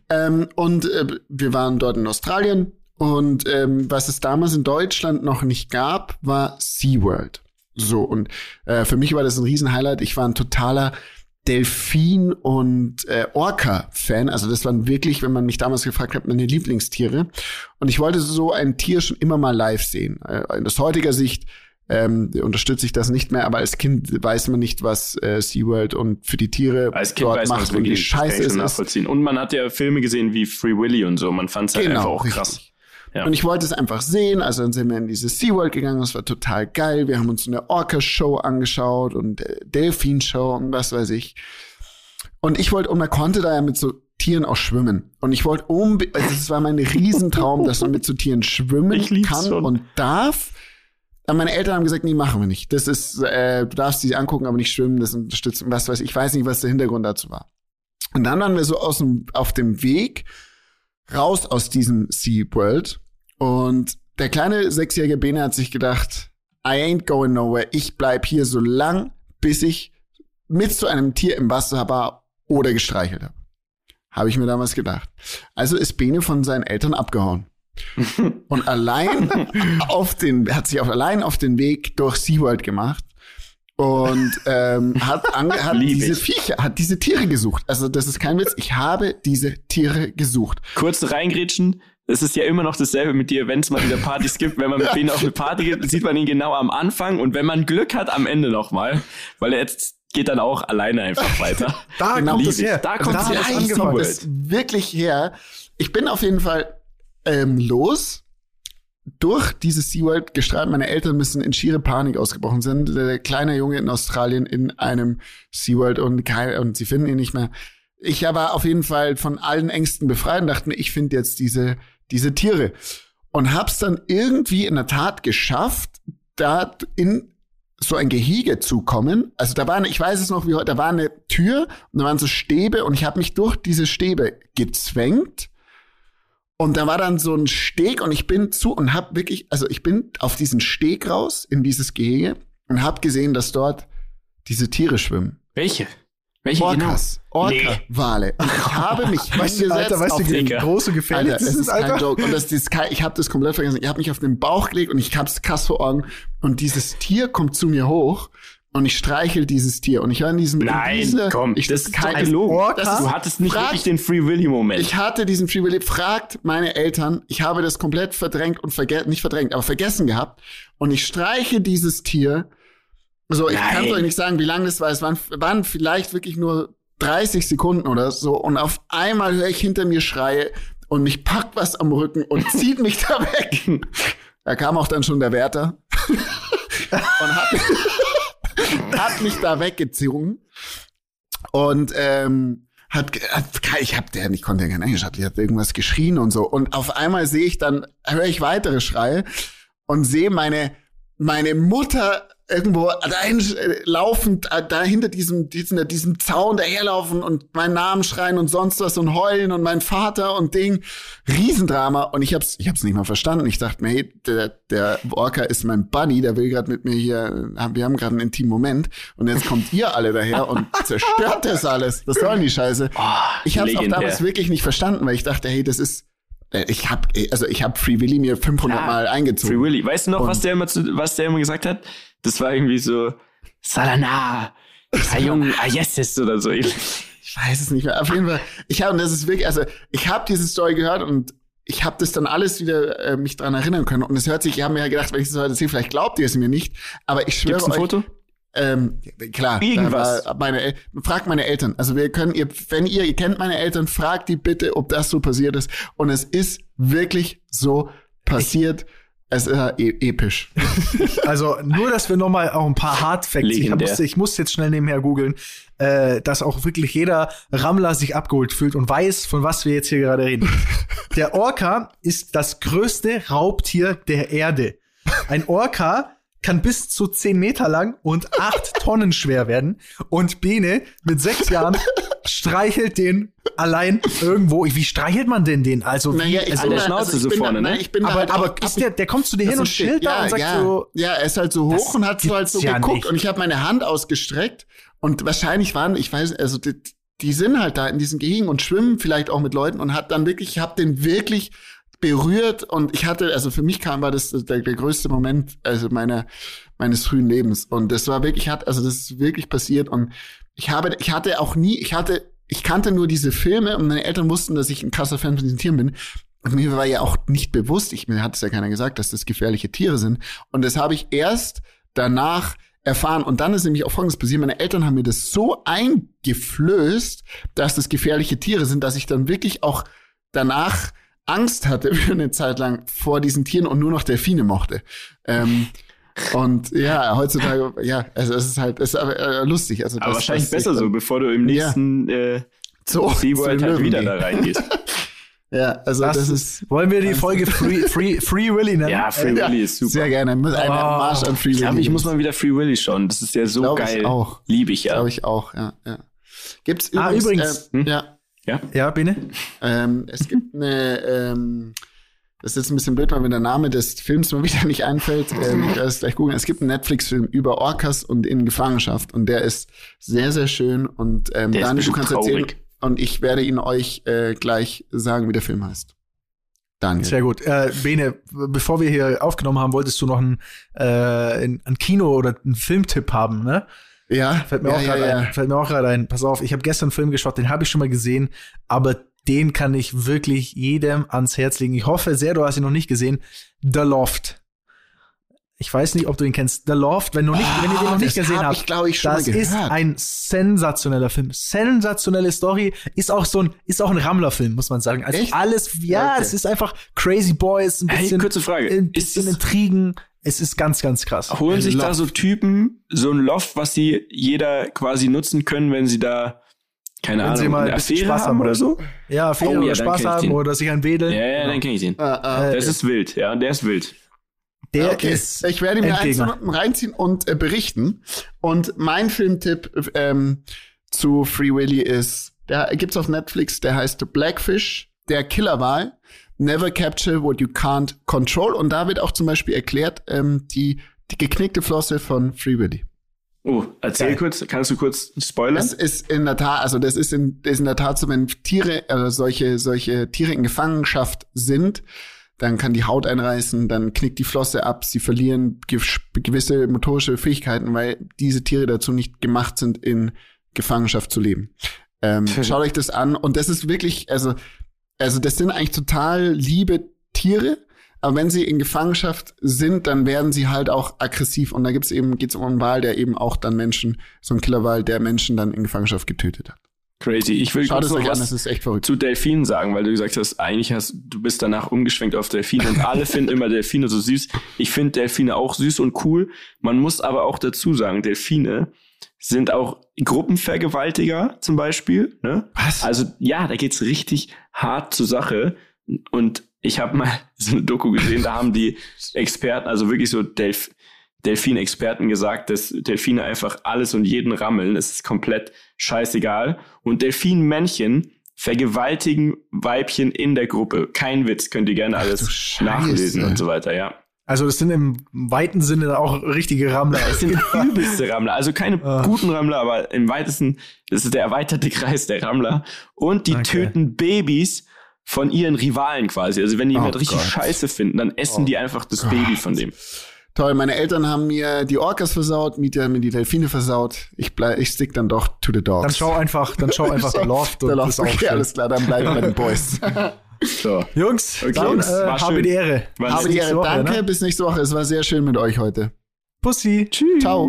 Ähm, und äh, wir waren dort in Australien und ähm, was es damals in Deutschland noch nicht gab, war SeaWorld. So, und äh, für mich war das ein Riesenhighlight. Ich war ein totaler Delfin- und äh, Orca-Fan. Also das waren wirklich, wenn man mich damals gefragt hat, meine Lieblingstiere. Und ich wollte so ein Tier schon immer mal live sehen. Äh, aus heutiger Sicht ähm, unterstütze ich das nicht mehr, aber als Kind weiß man nicht, was äh, SeaWorld und für die Tiere als kind dort weiß macht und wie scheiße ist. Und man hat ja Filme gesehen wie Free Willy und so. Man fand es halt genau, einfach auch richtig. krass. Ja. Und ich wollte es einfach sehen. Also dann sind wir in diese SeaWorld gegangen. Das war total geil. Wir haben uns eine Orca-Show angeschaut und äh, Delfin-Show und was weiß ich. Und ich wollte, und man konnte da ja mit so Tieren auch schwimmen. Und ich wollte um, also es war mein Riesentraum, dass man mit so Tieren schwimmen kann schon. und darf. Aber meine Eltern haben gesagt, nee, machen wir nicht. Das ist, äh, du darfst sie angucken, aber nicht schwimmen, das unterstützen, was weiß ich. Ich weiß nicht, was der Hintergrund dazu war. Und dann waren wir so aus dem, auf dem Weg raus aus diesem Sea World und der kleine sechsjährige Bene hat sich gedacht, I ain't going nowhere. Ich bleib hier so lang, bis ich mit zu einem Tier im Wasser war oder gestreichelt habe. Habe ich mir damals gedacht. Also ist Bene von seinen Eltern abgehauen. und allein auf den, hat sich auch allein auf den Weg durch SeaWorld gemacht und ähm, hat, ange, hat diese Viecher, hat diese Tiere gesucht. Also das ist kein Witz. Ich habe diese Tiere gesucht. Kurz reingrätschen. Es ist ja immer noch dasselbe mit dir, wenn es mal wieder Partys gibt. Wenn man mit denen auf eine Party geht, sieht man ihn genau am Anfang und wenn man Glück hat, am Ende nochmal. Weil er jetzt geht dann auch alleine einfach weiter. da kommt es her. Da kommt es wirklich her. Ich bin auf jeden Fall ähm, los durch dieses SeaWorld gestrahlt. Meine Eltern müssen in schiere Panik ausgebrochen sind. Der kleine Junge in Australien in einem SeaWorld und, kein, und sie finden ihn nicht mehr. Ich war auf jeden Fall von allen Ängsten befreit und dachte mir, ich finde jetzt diese, diese Tiere. Und hab's dann irgendwie in der Tat geschafft, da in so ein Gehege zu kommen. Also da war, eine, ich weiß es noch wie heute, da war eine Tür und da waren so Stäbe und ich habe mich durch diese Stäbe gezwängt und da war dann so ein Steg und ich bin zu und hab wirklich, also ich bin auf diesen Steg raus in dieses Gehege und hab gesehen, dass dort diese Tiere schwimmen. Welche? Welche Orcas, genau? Orca-Wale. Und ich habe mich weißt du, Alter, weißt du, wie große gefährlich Alter, das ist, Alter. kein Joke. Und das, das, ich habe das komplett vergessen. Ich habe mich auf den Bauch gelegt und ich hab's krass vor Augen. Und dieses Tier kommt zu mir hoch und ich streichel dieses Tier und ich höre in diesem Nein, in diese, komm, ich, das, das ist kein gelogen. du hattest nicht fragt, wirklich den Free Willy Moment. Ich hatte diesen Free Willy. Fragt meine Eltern. Ich habe das komplett verdrängt und vergessen, nicht verdrängt, aber vergessen gehabt. Und ich streiche dieses Tier. So, ich kann euch nicht sagen, wie lange das war. Es waren, waren vielleicht wirklich nur 30 Sekunden oder so. Und auf einmal höre ich hinter mir Schreie und mich packt was am Rücken und zieht mich da weg. Da kam auch dann schon der Wärter und hat hat mich da weggezogen. Und ähm, hat, hat ich hab der, ich konnte ja kein Englisch, hat, die hat irgendwas geschrien und so. Und auf einmal sehe ich dann, höre ich weitere Schreie und sehe meine, meine Mutter irgendwo dahin äh, laufend, äh, da hinter diesem, diesem, diesem Zaun daherlaufen und meinen Namen schreien und sonst was und heulen und mein Vater und Ding. Riesendrama. Und ich hab's, ich hab's nicht mal verstanden. Ich dachte mir, hey, der, der Orca ist mein Buddy, der will gerade mit mir hier, äh, wir haben gerade einen intimen Moment. Und jetzt kommt ihr alle daher und zerstört das alles. Was soll denn die Scheiße? Oh, ich hab's legendär. auch damals wirklich nicht verstanden, weil ich dachte, hey, das ist, ich habe also ich habe Free Willy mir 500 Klar. Mal eingezogen. Free Willy, weißt du noch, was der immer zu, was der immer gesagt hat? Das war irgendwie so Salana, Ayung, Ayeses oder so. Ich weiß es nicht mehr. Auf jeden Fall, ich habe, und das ist wirklich, also ich habe diese Story gehört und ich habe das dann alles wieder äh, mich dran erinnern können. Und es hört sich, ich habe mir ja gedacht, wenn ich das heute sehe, vielleicht glaubt ihr es mir nicht. Aber ich schwöre Gibt's ein euch, Foto? Ähm, klar, irgendwas. Meine, fragt meine Eltern. Also wir können, ihr, wenn ihr, ihr kennt meine Eltern, fragt die bitte, ob das so passiert ist. Und es ist wirklich so passiert. Es ist ja e episch. Also nur, dass wir noch mal auch ein paar Hardfacts. Ich, musste, ich muss jetzt schnell nebenher googeln, äh, dass auch wirklich jeder Rammler sich abgeholt fühlt und weiß, von was wir jetzt hier gerade reden. Der Orca ist das größte Raubtier der Erde. Ein Orca kann bis zu zehn Meter lang und acht Tonnen schwer werden. Und Bene mit sechs Jahren streichelt den allein irgendwo. Wie streichelt man denn den? Also, wie, naja, also der Schnauze also so vorne, da, ne? Ich bin aber, halt aber ist der, der kommt zu dir hin und chillt da und sagt ja, so. Ja, er ist halt so hoch und hat so halt so ja geguckt. Nicht. Und ich habe meine Hand ausgestreckt und wahrscheinlich waren, ich weiß, also die, die sind halt da in diesen Gehegen und schwimmen vielleicht auch mit Leuten und hat dann wirklich, ich habe den wirklich berührt und ich hatte, also für mich kam war das der, der größte Moment also meiner meines frühen Lebens und das war wirklich hat also das ist wirklich passiert und ich habe ich hatte auch nie ich hatte ich kannte nur diese Filme und meine Eltern wussten, dass ich ein krasser Fan von diesen Tieren bin. Und mir war ja auch nicht bewusst, ich, mir hat es ja keiner gesagt, dass das gefährliche Tiere sind. Und das habe ich erst danach erfahren. Und dann ist nämlich auch Folgendes passiert. Meine Eltern haben mir das so eingeflößt, dass das gefährliche Tiere sind, dass ich dann wirklich auch danach Angst hatte für eine Zeit lang vor diesen Tieren und nur noch Delfine mochte. Ähm, und ja, heutzutage, ja, also es ist halt, es ist aber äh, lustig. Also aber das, wahrscheinlich das besser so, bevor du im nächsten ja. äh, so, SeaWorld halt wieder da reingehst. ja, also das, das ist. Wollen wir die Folge Free, Free, Free Willy nennen? Ja, Free ja, Willy ist super. Sehr gerne. Ein oh, Marsch an Free Willy. Ich, ich muss mal wieder Free Willy schauen. Das ist ja so Glaub geil. Ich auch. Liebe ich ja. Glaube ich auch, ja. ja. Gibt's übrigens. Ah, übrigens. Äh, hm? Ja. Ja, ja Bene? Ähm, es gibt eine, ähm, das ist jetzt ein bisschen blöd, weil mir der Name des Films mal wieder nicht einfällt. Ähm, ich werde es gleich googeln. Es gibt einen Netflix-Film über Orcas und in Gefangenschaft und der ist sehr, sehr schön. Und ähm, der Daniel, du kannst traurig. erzählen. Und ich werde ihn euch äh, gleich sagen, wie der Film heißt. Daniel. Sehr gut. Äh, Bene, bevor wir hier aufgenommen haben, wolltest du noch ein, äh, ein, ein Kino- oder einen Filmtipp haben, ne? Ja. Fällt mir ja, auch gerade ja, ein. Fällt mir auch gerade ein. Pass auf, ich habe gestern einen Film geschaut, den habe ich schon mal gesehen, aber den kann ich wirklich jedem ans Herz legen. Ich hoffe sehr, du hast ihn noch nicht gesehen. The Loft. Ich weiß nicht, ob du ihn kennst. The Loft, wenn, du nicht, oh, wenn ihr den noch ah, nicht gesehen habt. Ich, glaube ich, schon das ist ein sensationeller Film. Sensationelle Story. Ist auch so ein, ist auch ein Rammler-Film, muss man sagen. Also Echt? alles, ja, okay. es ist einfach Crazy Boys, ein bisschen, hey, kurze Frage. ein bisschen Intrigen. Es ist ganz, ganz krass. Holen sich Loft. da so Typen so ein Loft, was sie jeder quasi nutzen können, wenn sie da keine Wenn Ahnung, sie mal ein bisschen Spaß haben oder so. Ja, Affäre oh, ja, oder Spaß haben oder sich ein Wedel. Ja, ja, dann kenne ich den. Ah, ah, das ist wild, ja, der ist wild. Der okay. ist. Ich werde mir eins reinziehen und äh, berichten. Und mein Filmtipp ähm, zu Free Willy ist, der gibt's auf Netflix, der heißt Blackfish, der Killerwahl. Never capture what you can't control. Und da wird auch zum Beispiel erklärt, ähm, die, die geknickte Flosse von Free Willy. Oh, erzähl Geil. kurz, kannst du kurz spoilern? Das ist in der Tat, also das ist in, das ist in der Tat so, wenn Tiere, also solche, solche Tiere in Gefangenschaft sind, dann kann die Haut einreißen, dann knickt die Flosse ab, sie verlieren gewisse motorische Fähigkeiten, weil diese Tiere dazu nicht gemacht sind, in Gefangenschaft zu leben. Ähm, schaut euch das an und das ist wirklich, also, also das sind eigentlich total liebe Tiere, aber wenn sie in Gefangenschaft sind, dann werden sie halt auch aggressiv. Und da gibt's eben, geht's um einen Wal, der eben auch dann Menschen, so ein Killerwal, der Menschen dann in Gefangenschaft getötet hat. Crazy. Ich will kurz noch was an, zu Delfinen sagen, weil du gesagt hast, eigentlich hast du bist danach umgeschwenkt auf Delfine und alle finden immer Delfine so süß. Ich finde Delfine auch süß und cool. Man muss aber auch dazu sagen, Delfine sind auch Gruppenvergewaltiger zum Beispiel. Ne? Was? Also ja, da geht's richtig hart zur Sache. Und ich habe mal so eine Doku gesehen, da haben die Experten, also wirklich so Delf Delfin-Experten gesagt, dass Delfine einfach alles und jeden rammeln. Es ist komplett scheißegal. Und Delfinmännchen vergewaltigen Weibchen in der Gruppe. Kein Witz, könnt ihr gerne alles nachlesen und so weiter, ja. Also das sind im weiten Sinne auch richtige Rammler. Es sind übelste Rammler, also keine Ah. guten Rammler, aber im weitesten, das ist der erweiterte Kreis der Rammler. Und die Okay. töten Babys von ihren Rivalen quasi. Also wenn die Oh jemand richtig Gott. scheiße finden, dann essen die einfach das Baby von dem. Toll, meine Eltern haben mir die Orcas versaut, Mieter haben mir die Delfine versaut. Ich bleib, ich stick dann doch to the dogs. Dann schau einfach, dann schau einfach der Loft der und Loft, auch okay, alles klar, dann bleiben bei den Boys. So. Jungs, Okay, dann Jungs, äh, war habe schön. die Ehre. War Habe die Ehre, Woche, danke, ne? bis nächste Woche. Es war sehr schön mit euch heute. Pussy. Tschüss. Ciao.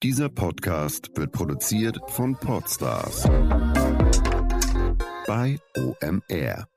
Dieser Podcast wird produziert von Podstars bei OMR.